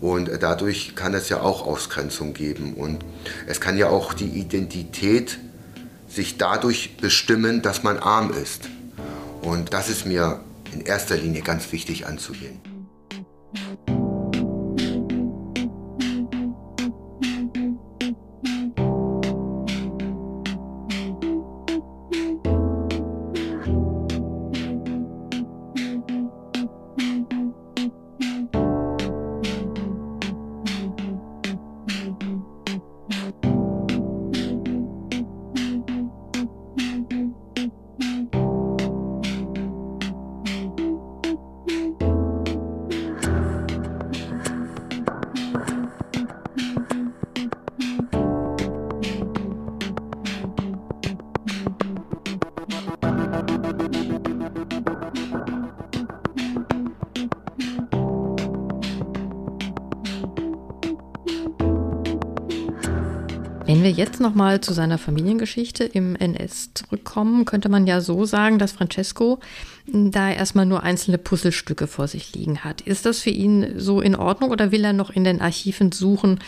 Und dadurch kann es ja auch Ausgrenzung geben. Und es kann ja auch die Identität sich dadurch bestimmen, dass man arm ist. Und das ist mir in erster Linie ganz wichtig anzugehen. Jetzt nochmal zu seiner Familiengeschichte im NS zurückkommen, könnte man ja so sagen, dass Francesco da erstmal nur einzelne Puzzlestücke vor sich liegen hat. Ist das für ihn so in Ordnung oder will er noch in den Archiven suchen,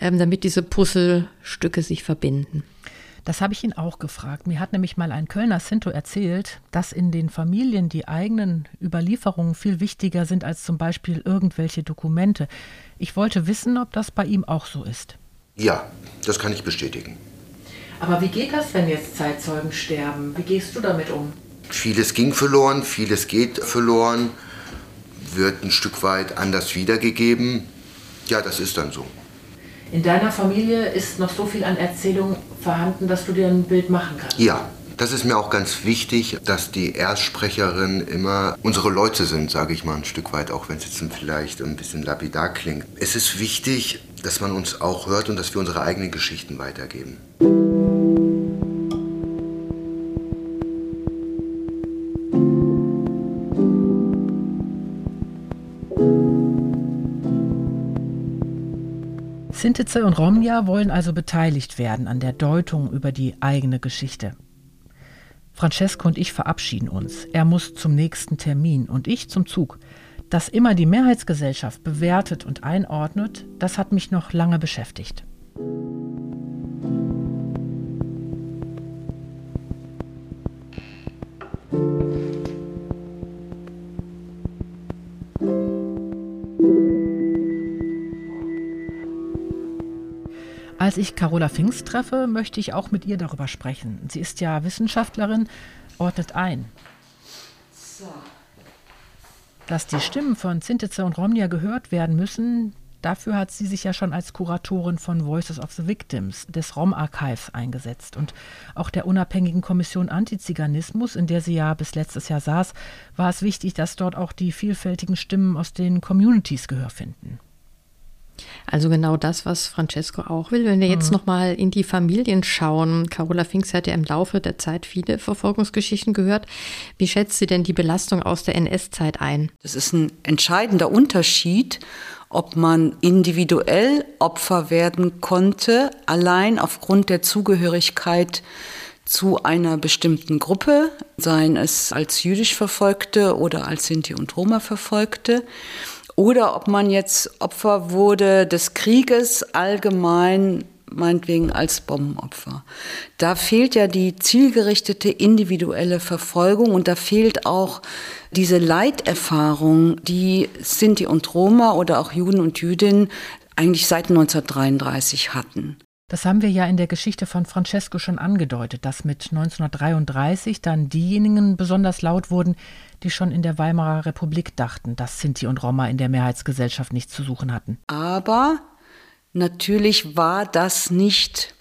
ähm, damit diese Puzzlestücke sich verbinden? Das habe ich ihn auch gefragt. Mir hat nämlich mal ein Kölner Sinto erzählt, dass in den Familien die eigenen Überlieferungen viel wichtiger sind als zum Beispiel irgendwelche Dokumente. Ich wollte wissen, ob das bei ihm auch so ist. Ja, das kann ich bestätigen. Aber wie geht das, wenn jetzt Zeitzeugen sterben? Wie gehst du damit um? Vieles ging verloren, vieles geht verloren, wird ein Stück weit anders wiedergegeben. Ja, das ist dann so. In deiner Familie ist noch so viel an Erzählung vorhanden, dass du dir ein Bild machen kannst. Ja, das ist mir auch ganz wichtig, dass die Erstsprecherinnen immer unsere Leute sind, sage ich mal ein Stück weit, auch wenn es jetzt vielleicht ein bisschen lapidar klingt. Es ist wichtig, dass man uns auch hört und dass wir unsere eigenen Geschichten weitergeben. Sintize und Romnia wollen also beteiligt werden an der Deutung über die eigene Geschichte. Francesco und ich verabschieden uns. Er muss zum nächsten Termin und ich zum Zug. Dass immer die Mehrheitsgesellschaft bewertet und einordnet, das hat mich noch lange beschäftigt. Als ich Carola Pfingst treffe, möchte ich auch mit ihr darüber sprechen. Sie ist ja Wissenschaftlerin, ordnet ein. Dass die Stimmen von Zintitzer und Romnia gehört werden müssen, dafür hat sie sich ja schon als Kuratorin von Voices of the Victims des Rom-Archives eingesetzt und auch der unabhängigen Kommission Antiziganismus, in der sie ja bis letztes Jahr saß, war es wichtig, dass dort auch die vielfältigen Stimmen aus den Communities Gehör finden. Also genau das, was Francesco auch will. Wenn wir jetzt mhm. nochmal in die Familien schauen, Carola Finks hat ja im Laufe der Zeit viele Verfolgungsgeschichten gehört. Wie schätzt sie denn die Belastung aus der NS-Zeit ein? Das ist ein entscheidender Unterschied, ob man individuell Opfer werden konnte, allein aufgrund der Zugehörigkeit zu einer bestimmten Gruppe, seien es als jüdisch Verfolgte oder als Sinti und Roma Verfolgte oder ob man jetzt Opfer wurde des Krieges allgemein meinetwegen als Bombenopfer. Da fehlt ja die zielgerichtete individuelle Verfolgung und da fehlt auch diese Leiterfahrung, die Sinti und Roma oder auch Juden und Jüdinnen eigentlich seit 1933 hatten. Das haben wir ja in der Geschichte von Francesco schon angedeutet, dass mit 1933 dann diejenigen besonders laut wurden, die schon in der Weimarer Republik dachten, dass Sinti und Roma in der Mehrheitsgesellschaft nichts zu suchen hatten. Aber natürlich war das nicht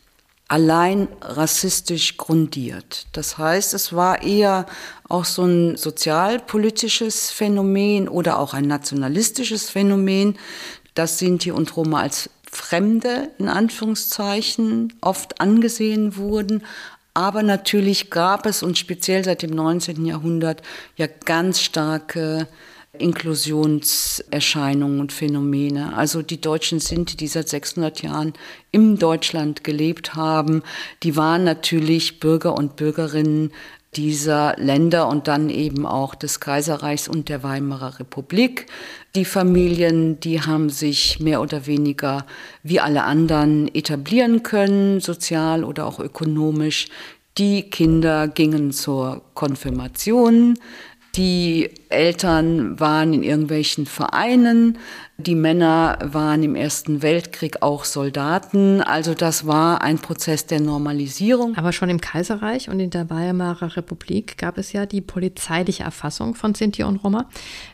allein rassistisch grundiert. Das heißt, es war eher auch so ein sozialpolitisches Phänomen oder auch ein nationalistisches Phänomen, dass Sinti und Roma als Fremde in Anführungszeichen oft angesehen wurden. Aber natürlich gab es und speziell seit dem 19. Jahrhundert ja ganz starke Inklusionserscheinungen und Phänomene. Also die Deutschen sind, die seit 600 Jahren im Deutschland gelebt haben, die waren natürlich Bürger und Bürgerinnen dieser Länder und dann eben auch des Kaiserreichs und der Weimarer Republik. Die Familien, die haben sich mehr oder weniger wie alle anderen etablieren können, sozial oder auch ökonomisch. Die Kinder gingen zur Konfirmation, die Eltern waren in irgendwelchen Vereinen, die Männer waren im Ersten Weltkrieg auch Soldaten. Also das war ein Prozess der Normalisierung. Aber schon im Kaiserreich und in der Weimarer Republik gab es ja die polizeiliche Erfassung von Sinti und Roma.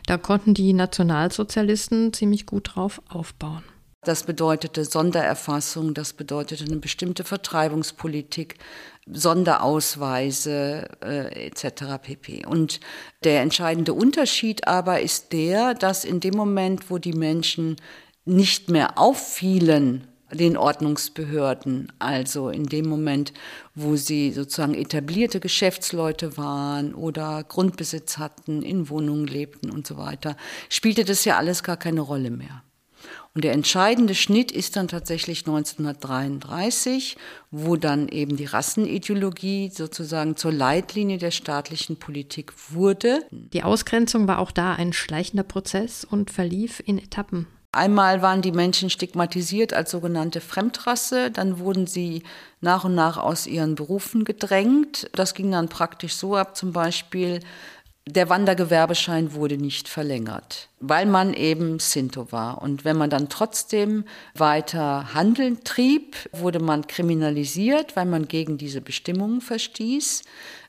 Da konnten die Nationalsozialisten ziemlich gut drauf aufbauen. Das bedeutete Sondererfassung, das bedeutete eine bestimmte Vertreibungspolitik, Sonderausweise äh, etc. pp. Und der entscheidende Unterschied aber ist der, dass in dem Moment, wo die Menschen nicht mehr auffielen, den Ordnungsbehörden, also in dem Moment, wo sie sozusagen etablierte Geschäftsleute waren oder Grundbesitz hatten, in Wohnungen lebten und so weiter, spielte das ja alles gar keine Rolle mehr. Und der entscheidende Schnitt ist dann tatsächlich 1933, wo dann eben die Rassenideologie sozusagen zur Leitlinie der staatlichen Politik wurde. Die Ausgrenzung war auch da ein schleichender Prozess und verlief in Etappen. Einmal waren die Menschen stigmatisiert als sogenannte Fremdrasse, dann wurden sie nach und nach aus ihren Berufen gedrängt. Das ging dann praktisch so ab, zum Beispiel, der Wandergewerbeschein wurde nicht verlängert, weil man eben Sinto war. Und wenn man dann trotzdem weiter Handeln trieb, wurde man kriminalisiert, weil man gegen diese Bestimmungen verstieß.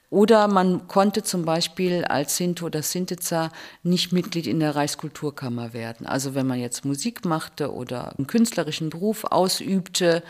Oder man konnte zum Beispiel als Sinto oder Sintiza nicht Mitglied in der Reichskulturkammer werden. Also wenn man jetzt Musik machte oder einen künstlerischen Beruf ausübte,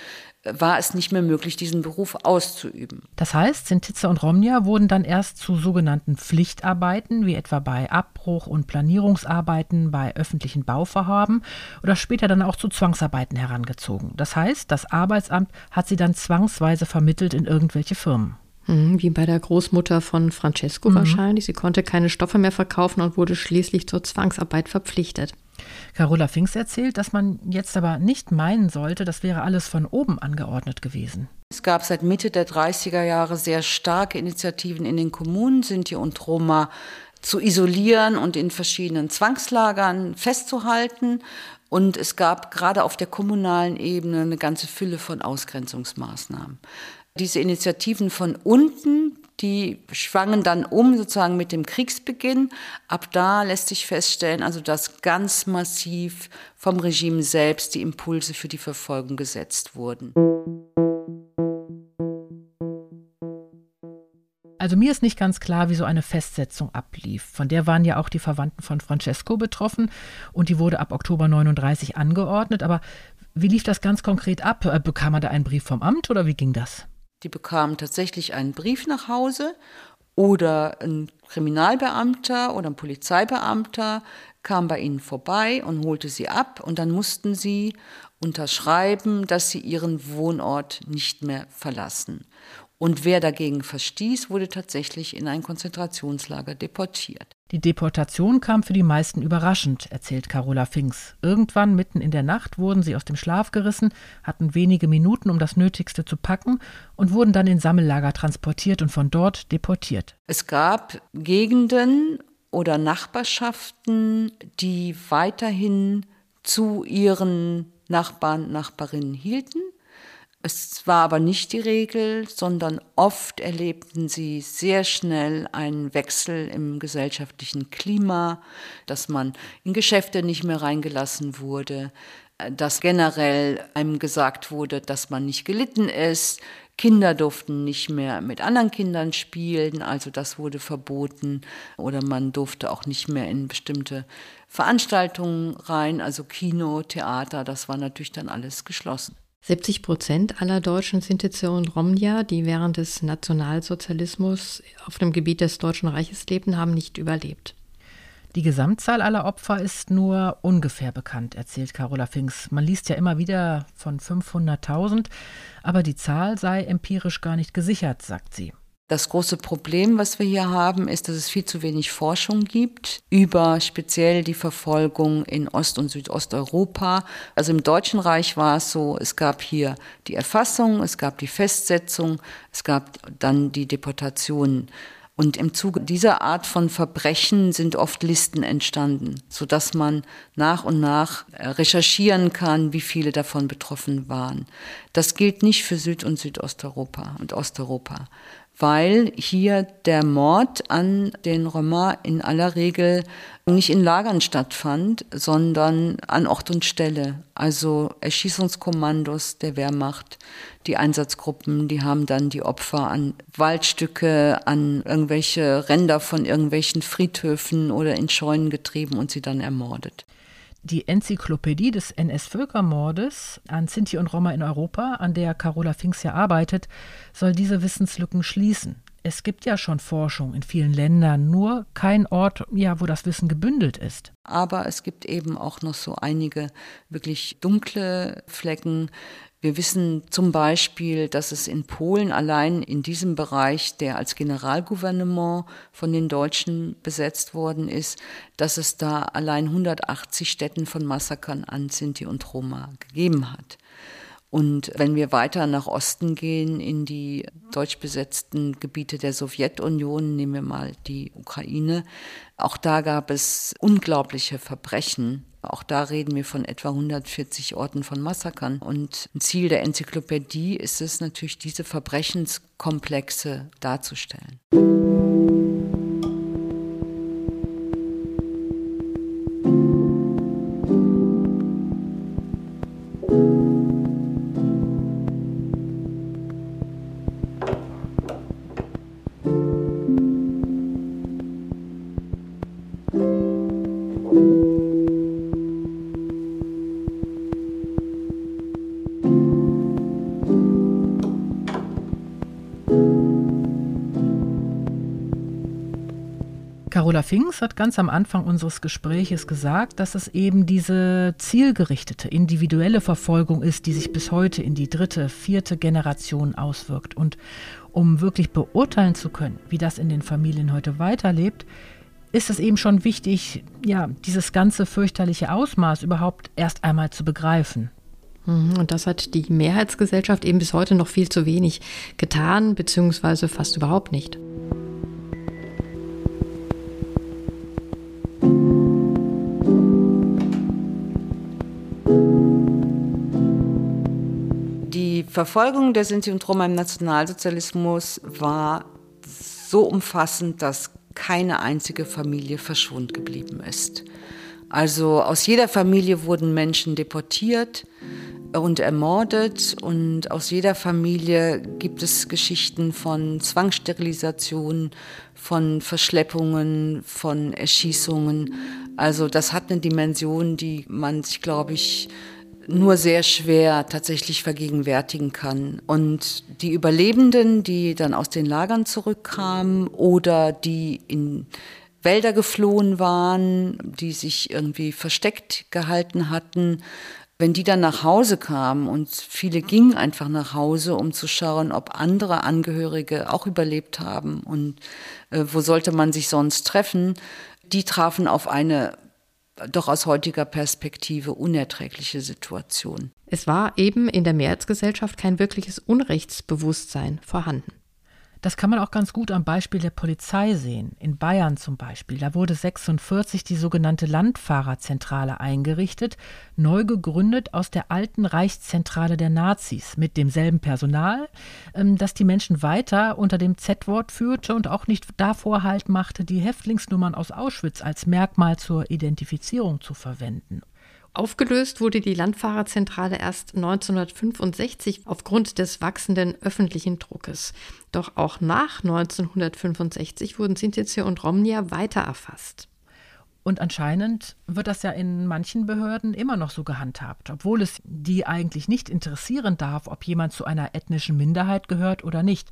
war es nicht mehr möglich, diesen Beruf auszuüben. Das heißt, Sintitze und Romnia wurden dann erst zu sogenannten Pflichtarbeiten, wie etwa bei Abbruch- und Planierungsarbeiten bei öffentlichen Bauvorhaben oder später dann auch zu Zwangsarbeiten herangezogen. Das heißt, das Arbeitsamt hat sie dann zwangsweise vermittelt in irgendwelche Firmen. Mhm, wie bei der Großmutter von Francesco mhm. wahrscheinlich. Sie konnte keine Stoffe mehr verkaufen und wurde schließlich zur Zwangsarbeit verpflichtet. Carola Finks erzählt, dass man jetzt aber nicht meinen sollte, das wäre alles von oben angeordnet gewesen. Es gab seit Mitte der 30er Jahre sehr starke Initiativen in den Kommunen, Sinti und Roma zu isolieren und in verschiedenen Zwangslagern festzuhalten. Und es gab gerade auf der kommunalen Ebene eine ganze Fülle von Ausgrenzungsmaßnahmen. Diese Initiativen von unten, die schwangen dann um sozusagen mit dem Kriegsbeginn. Ab da lässt sich feststellen, also dass ganz massiv vom Regime selbst die Impulse für die Verfolgung gesetzt wurden. Also mir ist nicht ganz klar, wie so eine Festsetzung ablief. Von der waren ja auch die Verwandten von Francesco betroffen und die wurde ab Oktober 39 angeordnet. Aber wie lief das ganz konkret ab? Äh, bekam man da einen Brief vom Amt oder wie ging das? Die bekamen tatsächlich einen Brief nach Hause oder ein Kriminalbeamter oder ein Polizeibeamter kam bei ihnen vorbei und holte sie ab und dann mussten sie unterschreiben, dass sie ihren Wohnort nicht mehr verlassen. Und wer dagegen verstieß, wurde tatsächlich in ein Konzentrationslager deportiert. Die Deportation kam für die meisten überraschend, erzählt Carola Finks. Irgendwann mitten in der Nacht wurden sie aus dem Schlaf gerissen, hatten wenige Minuten, um das Nötigste zu packen und wurden dann in Sammellager transportiert und von dort deportiert. Es gab Gegenden oder Nachbarschaften, die weiterhin zu ihren Nachbarn, Nachbarinnen hielten. Es war aber nicht die Regel, sondern oft erlebten sie sehr schnell einen Wechsel im gesellschaftlichen Klima, dass man in Geschäfte nicht mehr reingelassen wurde, dass generell einem gesagt wurde, dass man nicht gelitten ist. Kinder durften nicht mehr mit anderen Kindern spielen, also das wurde verboten. Oder man durfte auch nicht mehr in bestimmte Veranstaltungen rein, also Kino, Theater, das war natürlich dann alles geschlossen. 70 Prozent aller Deutschen Sintize und Romja, die während des Nationalsozialismus auf dem Gebiet des Deutschen Reiches lebten, haben nicht überlebt. Die Gesamtzahl aller Opfer ist nur ungefähr bekannt, erzählt Carola Finks. Man liest ja immer wieder von 500.000, aber die Zahl sei empirisch gar nicht gesichert, sagt sie. Das große Problem, was wir hier haben, ist, dass es viel zu wenig Forschung gibt über speziell die Verfolgung in Ost- und Südosteuropa. Also im Deutschen Reich war es so, es gab hier die Erfassung, es gab die Festsetzung, es gab dann die Deportation. Und im Zuge dieser Art von Verbrechen sind oft Listen entstanden, sodass man nach und nach recherchieren kann, wie viele davon betroffen waren. Das gilt nicht für Süd- und Südosteuropa und Osteuropa weil hier der Mord an den Roma in aller Regel nicht in Lagern stattfand, sondern an Ort und Stelle. Also Erschießungskommandos der Wehrmacht, die Einsatzgruppen, die haben dann die Opfer an Waldstücke, an irgendwelche Ränder von irgendwelchen Friedhöfen oder in Scheunen getrieben und sie dann ermordet. Die Enzyklopädie des NS-Völkermordes an Sinti und Roma in Europa, an der Carola Finks ja arbeitet, soll diese Wissenslücken schließen. Es gibt ja schon Forschung in vielen Ländern, nur kein Ort, ja, wo das Wissen gebündelt ist. Aber es gibt eben auch noch so einige wirklich dunkle Flecken. Wir wissen zum Beispiel, dass es in Polen allein in diesem Bereich, der als Generalgouvernement von den Deutschen besetzt worden ist, dass es da allein 180 Städten von Massakern an Sinti und Roma gegeben hat. Und wenn wir weiter nach Osten gehen, in die deutsch besetzten Gebiete der Sowjetunion, nehmen wir mal die Ukraine, auch da gab es unglaubliche Verbrechen. Auch da reden wir von etwa 140 Orten von Massakern. Und ein Ziel der Enzyklopädie ist es natürlich, diese Verbrechenskomplexe darzustellen. Finks hat ganz am Anfang unseres Gespräches gesagt, dass es eben diese zielgerichtete, individuelle Verfolgung ist, die sich bis heute in die dritte, vierte Generation auswirkt. Und Um wirklich beurteilen zu können, wie das in den Familien heute weiterlebt, ist es eben schon wichtig, ja, dieses ganze fürchterliche Ausmaß überhaupt erst einmal zu begreifen. Mhm, und das hat die Mehrheitsgesellschaft eben bis heute noch viel zu wenig getan, beziehungsweise fast überhaupt nicht. Verfolgung der Sinti und Roma im Nationalsozialismus war so umfassend, dass keine einzige Familie verschwunden geblieben ist. Also aus jeder Familie wurden Menschen deportiert und ermordet und aus jeder Familie gibt es Geschichten von Zwangssterilisation, von Verschleppungen, von Erschießungen. Also das hat eine Dimension, die man sich, glaube ich, nur sehr schwer tatsächlich vergegenwärtigen kann. Und die Überlebenden, die dann aus den Lagern zurückkamen oder die in Wälder geflohen waren, die sich irgendwie versteckt gehalten hatten, wenn die dann nach Hause kamen und viele gingen einfach nach Hause, um zu schauen, ob andere Angehörige auch überlebt haben und äh, wo sollte man sich sonst treffen, die trafen auf eine doch aus heutiger Perspektive unerträgliche Situation. Es war eben in der Mehrheitsgesellschaft kein wirkliches Unrechtsbewusstsein vorhanden. Das kann man auch ganz gut am Beispiel der Polizei sehen. In Bayern zum Beispiel. Da wurde 46 die sogenannte Landfahrerzentrale eingerichtet, neu gegründet aus der alten Reichszentrale der Nazis, mit demselben Personal, ähm, das die Menschen weiter unter dem Z-Wort führte und auch nicht davor Halt machte, die Häftlingsnummern aus Auschwitz als Merkmal zur Identifizierung zu verwenden. Aufgelöst wurde die Landfahrerzentrale erst 1965 aufgrund des wachsenden öffentlichen Druckes. Doch auch nach 1965 wurden Sintize und Romnia weiter erfasst. Und anscheinend wird das ja in manchen Behörden immer noch so gehandhabt, obwohl es die eigentlich nicht interessieren darf, ob jemand zu einer ethnischen Minderheit gehört oder nicht.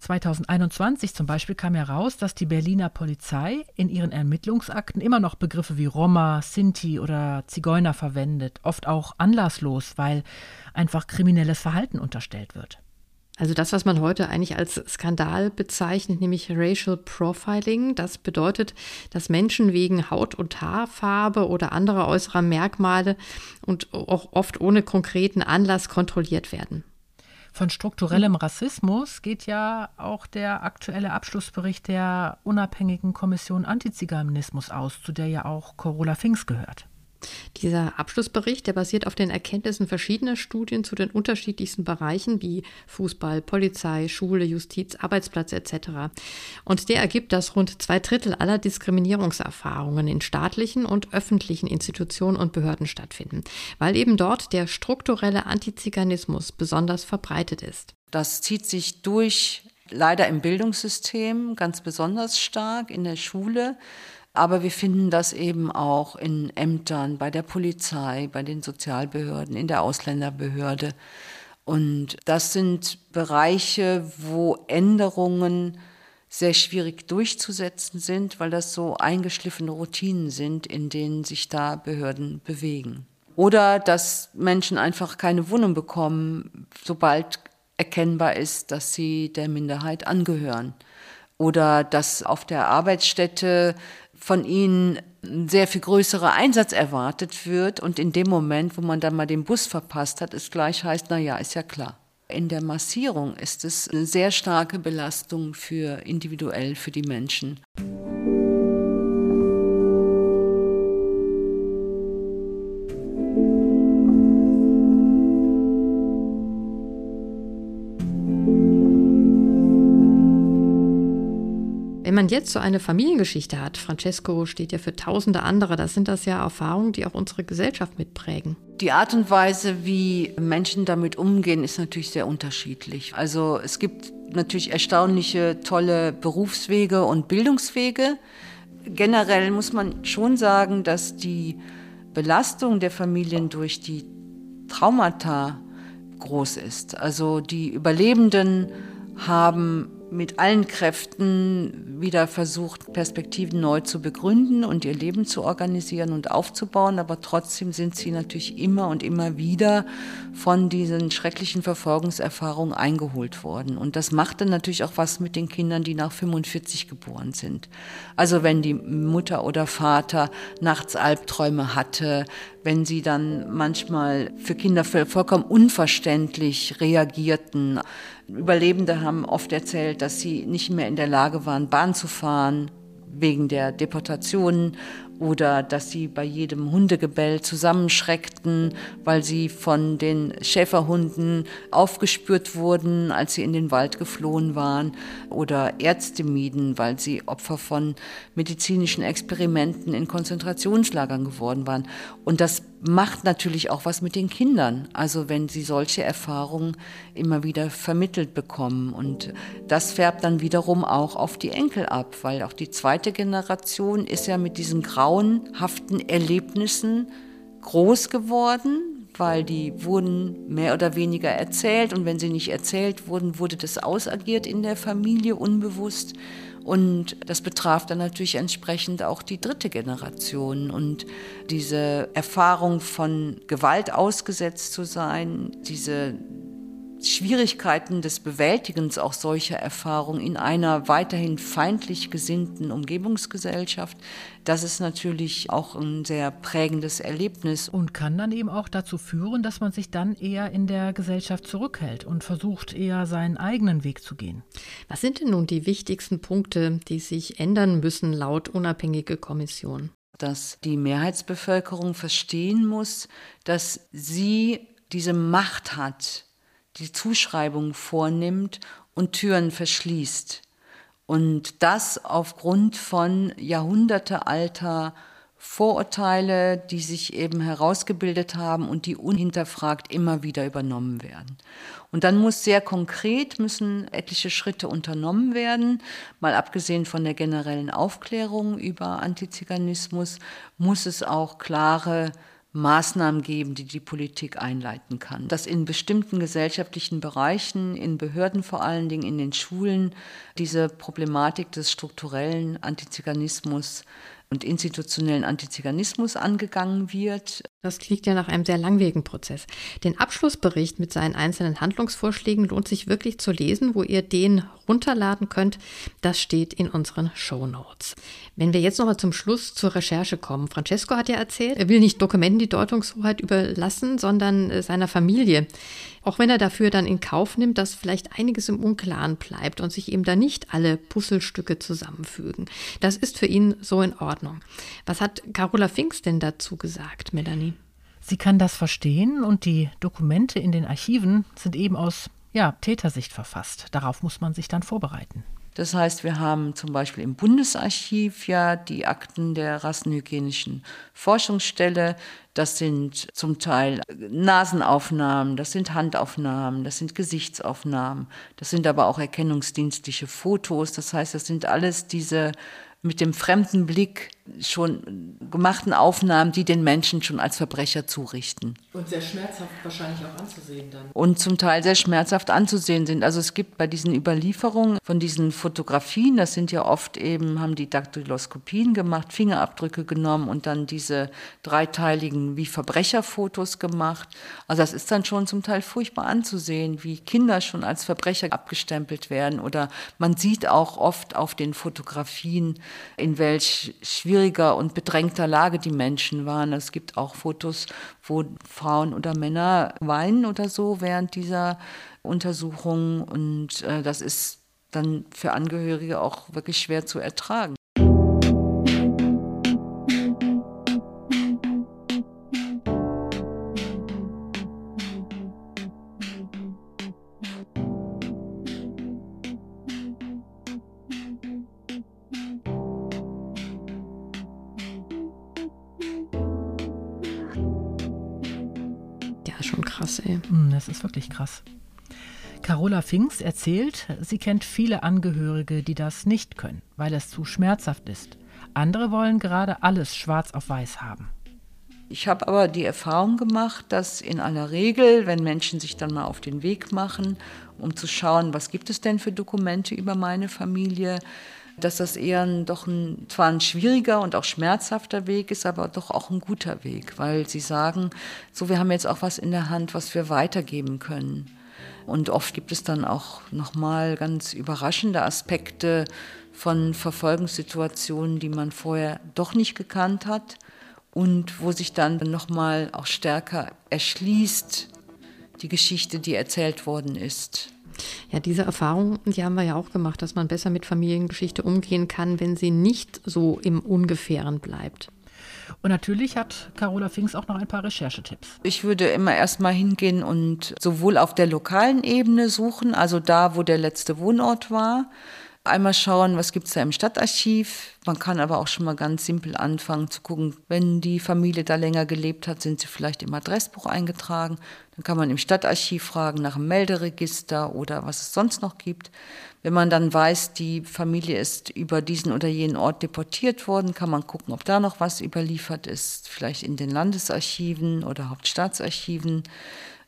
2021 zum Beispiel kam heraus, dass die Berliner Polizei in ihren Ermittlungsakten immer noch Begriffe wie Roma, Sinti oder Zigeuner verwendet, oft auch anlasslos, weil einfach kriminelles Verhalten unterstellt wird. Also das, was man heute eigentlich als Skandal bezeichnet, nämlich Racial Profiling, das bedeutet, dass Menschen wegen Haut- und Haarfarbe oder anderer äußerer Merkmale und auch oft ohne konkreten Anlass kontrolliert werden. Von strukturellem Rassismus geht ja auch der aktuelle Abschlussbericht der unabhängigen Kommission Antiziganismus aus, zu der ja auch Corolla Finks gehört. Dieser Abschlussbericht, der basiert auf den Erkenntnissen verschiedener Studien zu den unterschiedlichsten Bereichen wie Fußball, Polizei, Schule, Justiz, Arbeitsplatz etc. Und der ergibt, dass rund zwei Drittel aller Diskriminierungserfahrungen in staatlichen und öffentlichen Institutionen und Behörden stattfinden, weil eben dort der strukturelle Antiziganismus besonders verbreitet ist. Das zieht sich durch leider im Bildungssystem ganz besonders stark in der Schule. Aber wir finden das eben auch in Ämtern, bei der Polizei, bei den Sozialbehörden, in der Ausländerbehörde. Und das sind Bereiche, wo Änderungen sehr schwierig durchzusetzen sind, weil das so eingeschliffene Routinen sind, in denen sich da Behörden bewegen. Oder dass Menschen einfach keine Wohnung bekommen, sobald erkennbar ist, dass sie der Minderheit angehören. Oder dass auf der Arbeitsstätte von ihnen ein sehr viel größerer Einsatz erwartet wird und in dem Moment, wo man dann mal den Bus verpasst hat, es gleich heißt, na ja, ist ja klar. In der Massierung ist es eine sehr starke Belastung für individuell für die Menschen. Man jetzt so eine Familiengeschichte hat, Francesco steht ja für tausende andere, das sind das ja Erfahrungen, die auch unsere Gesellschaft mitprägen. Die Art und Weise, wie Menschen damit umgehen, ist natürlich sehr unterschiedlich. Also es gibt natürlich erstaunliche, tolle Berufswege und Bildungswege. Generell muss man schon sagen, dass die Belastung der Familien durch die Traumata groß ist. Also die Überlebenden haben mit allen Kräften wieder versucht, Perspektiven neu zu begründen und ihr Leben zu organisieren und aufzubauen. Aber trotzdem sind sie natürlich immer und immer wieder von diesen schrecklichen Verfolgungserfahrungen eingeholt worden. Und das macht dann natürlich auch was mit den Kindern, die nach 45 geboren sind. Also wenn die Mutter oder Vater nachts Albträume hatte, wenn sie dann manchmal für Kinder vollkommen unverständlich reagierten. Überlebende haben oft erzählt, dass sie nicht mehr in der Lage waren, Bahn zu fahren wegen der Deportationen oder dass sie bei jedem Hundegebell zusammenschreckten, weil sie von den Schäferhunden aufgespürt wurden, als sie in den Wald geflohen waren oder Ärzte mieden, weil sie Opfer von medizinischen Experimenten in Konzentrationslagern geworden waren. Und das macht natürlich auch was mit den Kindern, also wenn sie solche Erfahrungen immer wieder vermittelt bekommen. Und das färbt dann wiederum auch auf die Enkel ab, weil auch die zweite Generation ist ja mit diesen grauenhaften Erlebnissen groß geworden, weil die wurden mehr oder weniger erzählt und wenn sie nicht erzählt wurden, wurde das ausagiert in der Familie unbewusst. Und das betraf dann natürlich entsprechend auch die dritte Generation. Und diese Erfahrung von Gewalt ausgesetzt zu sein, diese Schwierigkeiten des Bewältigens auch solcher Erfahrungen in einer weiterhin feindlich gesinnten Umgebungsgesellschaft, das ist natürlich auch ein sehr prägendes Erlebnis. Und kann dann eben auch dazu führen, dass man sich dann eher in der Gesellschaft zurückhält und versucht eher seinen eigenen Weg zu gehen. Was sind denn nun die wichtigsten Punkte, die sich ändern müssen laut unabhängige Kommission? Dass die Mehrheitsbevölkerung verstehen muss, dass sie diese Macht hat, die Zuschreibung vornimmt und Türen verschließt. Und das aufgrund von jahrhundertealter Vorurteile, die sich eben herausgebildet haben und die unhinterfragt immer wieder übernommen werden. Und dann muss sehr konkret müssen etliche Schritte unternommen werden. Mal abgesehen von der generellen Aufklärung über Antiziganismus muss es auch klare Maßnahmen geben, die die Politik einleiten kann. Dass in bestimmten gesellschaftlichen Bereichen, in Behörden vor allen Dingen, in den Schulen, diese Problematik des strukturellen Antiziganismus und institutionellen Antiziganismus angegangen wird. Das klingt ja nach einem sehr langwierigen Prozess. Den Abschlussbericht mit seinen einzelnen Handlungsvorschlägen lohnt sich wirklich zu lesen, wo ihr den runterladen könnt. Das steht in unseren Show Notes. Wenn wir jetzt nochmal zum Schluss zur Recherche kommen. Francesco hat ja erzählt, er will nicht Dokumenten die Deutungshoheit überlassen, sondern äh, seiner Familie. Auch wenn er dafür dann in Kauf nimmt, dass vielleicht einiges im Unklaren bleibt und sich eben da nicht alle Puzzlestücke zusammenfügen. Das ist für ihn so in Ordnung. Was hat Carola Finks denn dazu gesagt, Melanie? Sie kann das verstehen und die Dokumente in den Archiven sind eben aus ja, Tätersicht verfasst. Darauf muss man sich dann vorbereiten. Das heißt, wir haben zum Beispiel im Bundesarchiv ja die Akten der Rassenhygienischen Forschungsstelle. Das sind zum Teil Nasenaufnahmen, das sind Handaufnahmen, das sind Gesichtsaufnahmen, das sind aber auch erkennungsdienstliche Fotos. Das heißt, das sind alles diese mit dem fremden Blick schon gemachten Aufnahmen, die den Menschen schon als Verbrecher zurichten. Und sehr schmerzhaft wahrscheinlich auch anzusehen dann. Und zum Teil sehr schmerzhaft anzusehen sind. Also es gibt bei diesen Überlieferungen von diesen Fotografien, das sind ja oft eben, haben die Daktyloskopien gemacht, Fingerabdrücke genommen und dann diese dreiteiligen wie Verbrecherfotos gemacht. Also das ist dann schon zum Teil furchtbar anzusehen, wie Kinder schon als Verbrecher abgestempelt werden. Oder man sieht auch oft auf den Fotografien, in welch schwieriger und bedrängter Lage die Menschen waren. Es gibt auch Fotos, wo Frauen oder Männer weinen oder so während dieser Untersuchung. Und äh, das ist dann für Angehörige auch wirklich schwer zu ertragen. Wirklich krass. Carola Finks erzählt, sie kennt viele Angehörige, die das nicht können, weil es zu schmerzhaft ist. Andere wollen gerade alles schwarz auf weiß haben. Ich habe aber die Erfahrung gemacht, dass in aller Regel, wenn Menschen sich dann mal auf den Weg machen, um zu schauen, was gibt es denn für Dokumente über meine Familie, dass das eher ein, doch ein, zwar ein schwieriger und auch schmerzhafter Weg ist, aber doch auch ein guter Weg, weil sie sagen, so, wir haben jetzt auch was in der Hand, was wir weitergeben können. Und oft gibt es dann auch nochmal ganz überraschende Aspekte von Verfolgungssituationen, die man vorher doch nicht gekannt hat und wo sich dann nochmal auch stärker erschließt die Geschichte, die erzählt worden ist. Ja, diese Erfahrung, die haben wir ja auch gemacht, dass man besser mit Familiengeschichte umgehen kann, wenn sie nicht so im Ungefähren bleibt. Und natürlich hat Carola Finks auch noch ein paar Recherchetipps. Ich würde immer erstmal hingehen und sowohl auf der lokalen Ebene suchen, also da, wo der letzte Wohnort war, Einmal schauen, was gibt es da im Stadtarchiv. Man kann aber auch schon mal ganz simpel anfangen zu gucken, wenn die Familie da länger gelebt hat, sind sie vielleicht im Adressbuch eingetragen. Dann kann man im Stadtarchiv fragen nach einem Melderegister oder was es sonst noch gibt. Wenn man dann weiß, die Familie ist über diesen oder jenen Ort deportiert worden, kann man gucken, ob da noch was überliefert ist, vielleicht in den Landesarchiven oder Hauptstaatsarchiven.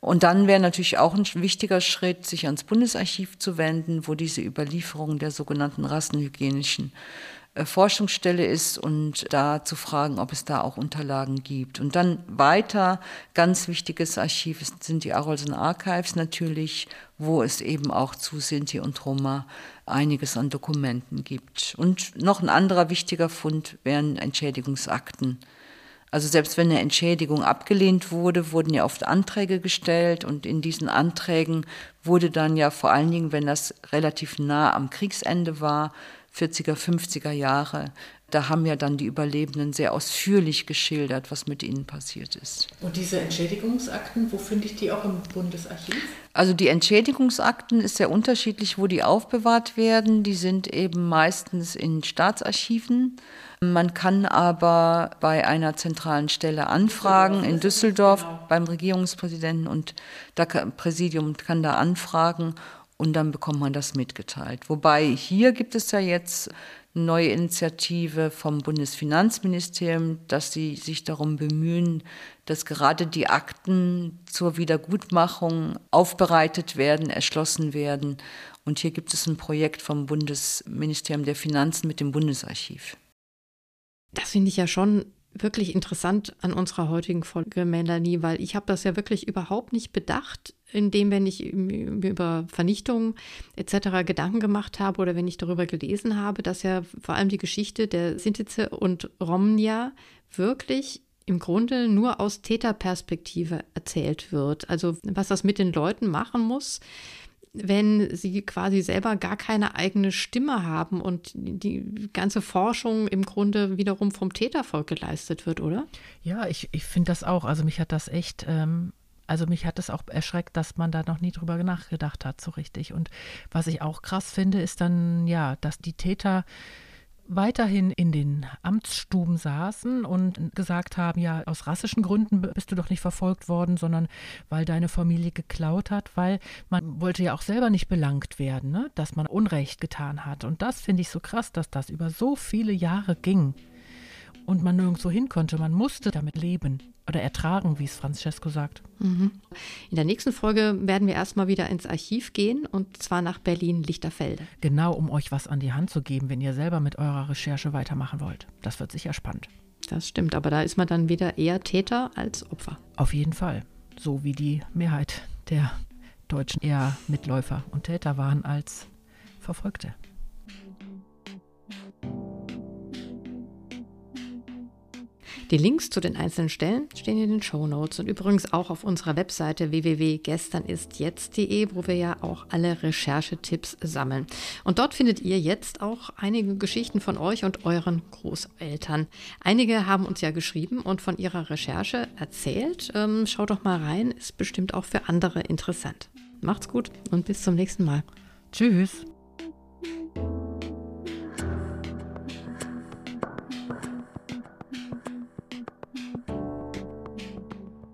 Und dann wäre natürlich auch ein wichtiger Schritt, sich ans Bundesarchiv zu wenden, wo diese Überlieferung der sogenannten rassenhygienischen äh, Forschungsstelle ist und da zu fragen, ob es da auch Unterlagen gibt. Und dann weiter, ganz wichtiges Archiv sind die Arolsen Archives natürlich, wo es eben auch zu Sinti und Roma einiges an Dokumenten gibt. Und noch ein anderer wichtiger Fund wären Entschädigungsakten also selbst wenn eine Entschädigung abgelehnt wurde, wurden ja oft Anträge gestellt und in diesen Anträgen wurde dann ja vor allen Dingen, wenn das relativ nah am Kriegsende war, 40er, 50er Jahre, da haben ja dann die Überlebenden sehr ausführlich geschildert, was mit ihnen passiert ist. Und diese Entschädigungsakten, wo finde ich die auch im Bundesarchiv? Also die Entschädigungsakten ist sehr unterschiedlich, wo die aufbewahrt werden. Die sind eben meistens in Staatsarchiven man kann aber bei einer zentralen Stelle anfragen in Düsseldorf genau. beim Regierungspräsidenten und das Präsidium kann da anfragen und dann bekommt man das mitgeteilt. Wobei hier gibt es ja jetzt eine neue Initiative vom Bundesfinanzministerium, dass sie sich darum bemühen, dass gerade die Akten zur Wiedergutmachung aufbereitet werden, erschlossen werden. Und hier gibt es ein Projekt vom Bundesministerium der Finanzen mit dem Bundesarchiv. Das finde ich ja schon wirklich interessant an unserer heutigen Folge, Melanie, weil ich habe das ja wirklich überhaupt nicht bedacht, indem wenn ich über Vernichtung etc. Gedanken gemacht habe oder wenn ich darüber gelesen habe, dass ja vor allem die Geschichte der Sintize und Romnia wirklich im Grunde nur aus Täterperspektive erzählt wird. Also was das mit den Leuten machen muss, wenn sie quasi selber gar keine eigene Stimme haben und die ganze Forschung im Grunde wiederum vom Tätervolk geleistet wird, oder? Ja, ich, ich finde das auch. Also mich hat das echt, ähm, also mich hat es auch erschreckt, dass man da noch nie drüber nachgedacht hat, so richtig. Und was ich auch krass finde, ist dann, ja, dass die Täter weiterhin in den Amtsstuben saßen und gesagt haben, ja, aus rassischen Gründen bist du doch nicht verfolgt worden, sondern weil deine Familie geklaut hat, weil man wollte ja auch selber nicht belangt werden, ne? dass man Unrecht getan hat. Und das finde ich so krass, dass das über so viele Jahre ging und man nirgendwo hin konnte. Man musste damit leben oder ertragen, wie es Francesco sagt. Mhm. In der nächsten Folge werden wir erstmal wieder ins Archiv gehen und zwar nach Berlin-Lichterfelde. Genau, um euch was an die Hand zu geben, wenn ihr selber mit eurer Recherche weitermachen wollt. Das wird sicher spannend. Das stimmt, aber da ist man dann wieder eher Täter als Opfer. Auf jeden Fall. So wie die Mehrheit der Deutschen eher Mitläufer und Täter waren als Verfolgte. Die Links zu den einzelnen Stellen stehen in den Show Notes und übrigens auch auf unserer Webseite www.gesternistjetzt.de, wo wir ja auch alle Recherchetipps sammeln. Und dort findet ihr jetzt auch einige Geschichten von euch und euren Großeltern. Einige haben uns ja geschrieben und von ihrer Recherche erzählt. Ähm, schaut doch mal rein, ist bestimmt auch für andere interessant. Macht's gut und bis zum nächsten Mal. Tschüss.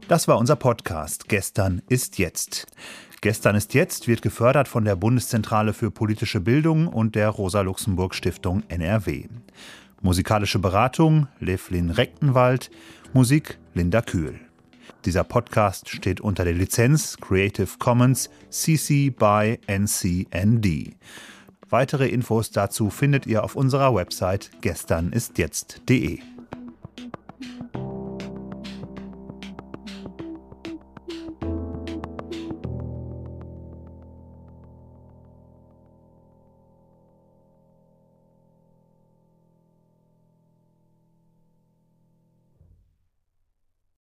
Das war unser Podcast. Gestern ist jetzt. Gestern ist jetzt wird gefördert von der Bundeszentrale für politische Bildung und der Rosa-Luxemburg-Stiftung NRW. Musikalische Beratung Livlin Rechtenwald, Musik Linda Kühl. Dieser Podcast steht unter der Lizenz Creative Commons CC by NCND. Weitere Infos dazu findet ihr auf unserer Website gesternistjetzt.de.